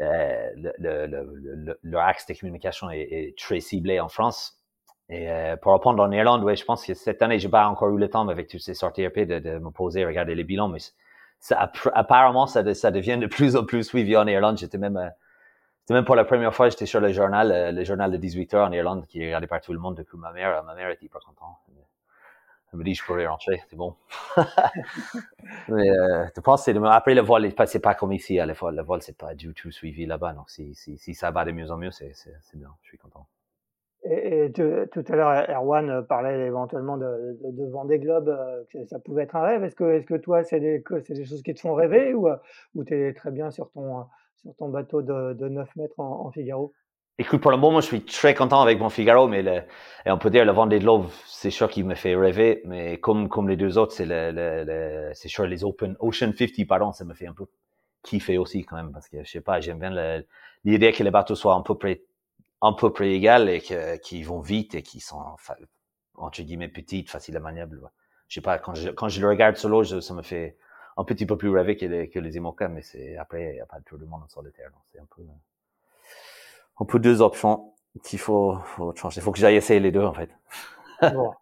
euh, le, le, leur axe de communication est, très ciblé en France. Et euh, pour répondre en Irlande, ouais, je pense que cette année, j'ai pas encore eu le temps avec toutes ces sorties RP de, de me poser, regarder les bilans, mais ça, apparemment, ça, ça devient de plus en plus suivi en Irlande. J'étais même euh, même pour la première fois, j'étais sur le journal, euh, le journal de 18 heures en Irlande, qui est regardé par tout le monde depuis ma mère. Ma mère était pas contente. Elle me dit, je pourrais rentrer, c'est bon. Mais euh, je pense que après le vol, c'est pas comme ici, à vol, le vol, c'est pas du tout suivi là-bas. Donc, si, ça va de mieux en mieux, c'est bien, je suis content. Et, tout à l'heure, Erwan parlait éventuellement de, de, de Vendée Globe, euh, que ça pouvait être un rêve. Est-ce que, toi, c'est des, choses qui te font rêver ou, ou tu es très bien sur ton, sur ton bateau de, de 9 mètres en, Figaro? Écoute, pour le moment, je suis très content avec mon Figaro, mais le, et on peut dire le Vendée Globe, c'est sûr qu'il me fait rêver, mais comme, comme les deux autres, c'est le, le, c'est sûr les Open Ocean 50, pardon, ça me fait un peu kiffer aussi quand même, parce que je sais pas, j'aime bien l'idée que les bateaux soient un peu près, un peu près égales et qu'ils vont vite et qu'ils sont, entre guillemets, petites, faciles à maniable. Je sais pas, quand je, quand je le regarde sur l'eau, ça me fait, un petit peu plus rêvé que les, que les IMOCA, mais c'est après, il n'y a pas tout le monde en solitaire. Donc c'est un peu, un peu deux options qu'il faut, faut changer. Il faut que j'aille essayer les deux, en fait. bon.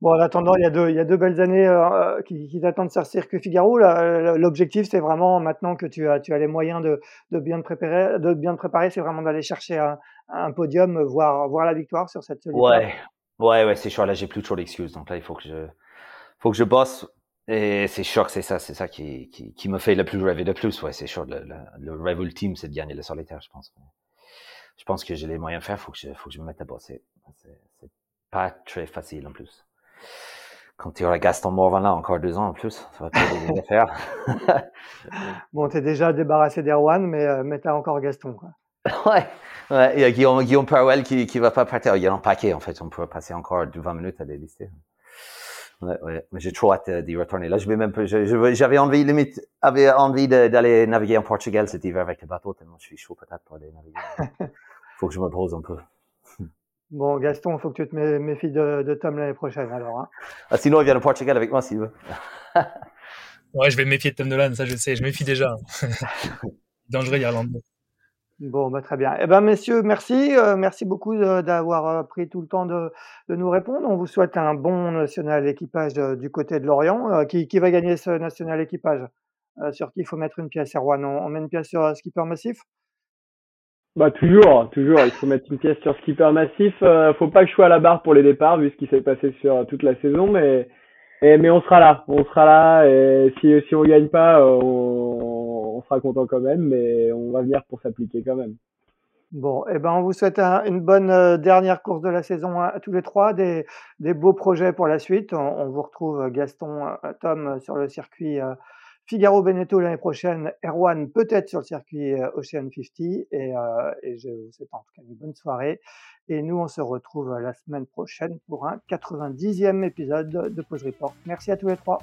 bon. en attendant, il y a deux, il y a deux belles années euh, qui, qui t'attendent sur Circuit Figaro. L'objectif, c'est vraiment maintenant que tu as, tu as les moyens de, de bien te préparer, de bien te préparer, c'est vraiment d'aller chercher un, un, podium, voir, voir la victoire sur cette. Ouais, ouais, ouais, c'est sûr. Là, j'ai plus trop d'excuses. Donc là, il faut que je, faut que je bosse et c'est sûr que c'est ça, c'est ça qui, qui, qui, me fait le plus rêver de plus. Ouais, c'est sûr. Le, le, le rêve ultime, c'est de gagner le solitaire, je pense. Je pense que j'ai les moyens de faire. Faut que je, faut que je me mette à bosser. C'est pas très facile en plus. Quand tu auras Gaston Morvan là encore deux ans en plus, ça va pas faire. bon, t'es déjà débarrassé d'Erwan, mais, euh, mais t'as encore Gaston, quoi. ouais, ouais. Il y a Guillaume, Guillaume Powell qui, qui va pas partir. Il y a un paquet, en fait. On pourrait passer encore 20 minutes à délister. Ouais, ouais. Mais j'ai trop hâte euh, d'y retourner. Là, je vais même j'avais envie, limite, avait envie d'aller naviguer en Portugal cet hiver avec le bateau, tellement je suis chaud peut-être pour aller naviguer. faut que je me pose un peu. Bon, Gaston, il faut que tu te méfies de, de Tom l'année prochaine, alors. Hein. Ah, sinon, il vient au Portugal avec moi s'il veut. ouais, je vais me méfier de Tom Nolan, ça je sais, je me méfie déjà. Dangereux irlandais. Bon, bah, très bien. Eh ben, messieurs, merci. Euh, merci beaucoup d'avoir euh, pris tout le temps de, nous répondre. On vous souhaite un bon national équipage euh, du côté de Lorient. qui, va gagner ce national équipage? Sur qui il faut mettre une pièce, Erwan? On, on met une pièce sur Skipper Massif? Bah toujours, toujours, il faut mettre une pièce sur Skipper Massif. faut pas que je sois à la barre pour les départs, vu ce qui s'est passé sur toute la saison, mais, mais on sera là, on sera là, et si, si on gagne pas, on, on sera content quand même, mais on va venir pour s'appliquer quand même. Bon, eh ben on vous souhaite une bonne euh, dernière course de la saison à, tous les trois, des, beaux projets pour la suite. On, vous retrouve euh, Gaston, euh, Tom sur le circuit Figaro Beneteau l'année prochaine, Erwan peut-être sur le circuit Ocean 50 et, et je vous souhaite en tout cas une bonne soirée. Et nous, on se retrouve la semaine prochaine pour un 90e épisode de Pause Report. Merci à tous les trois.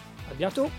À bientôt.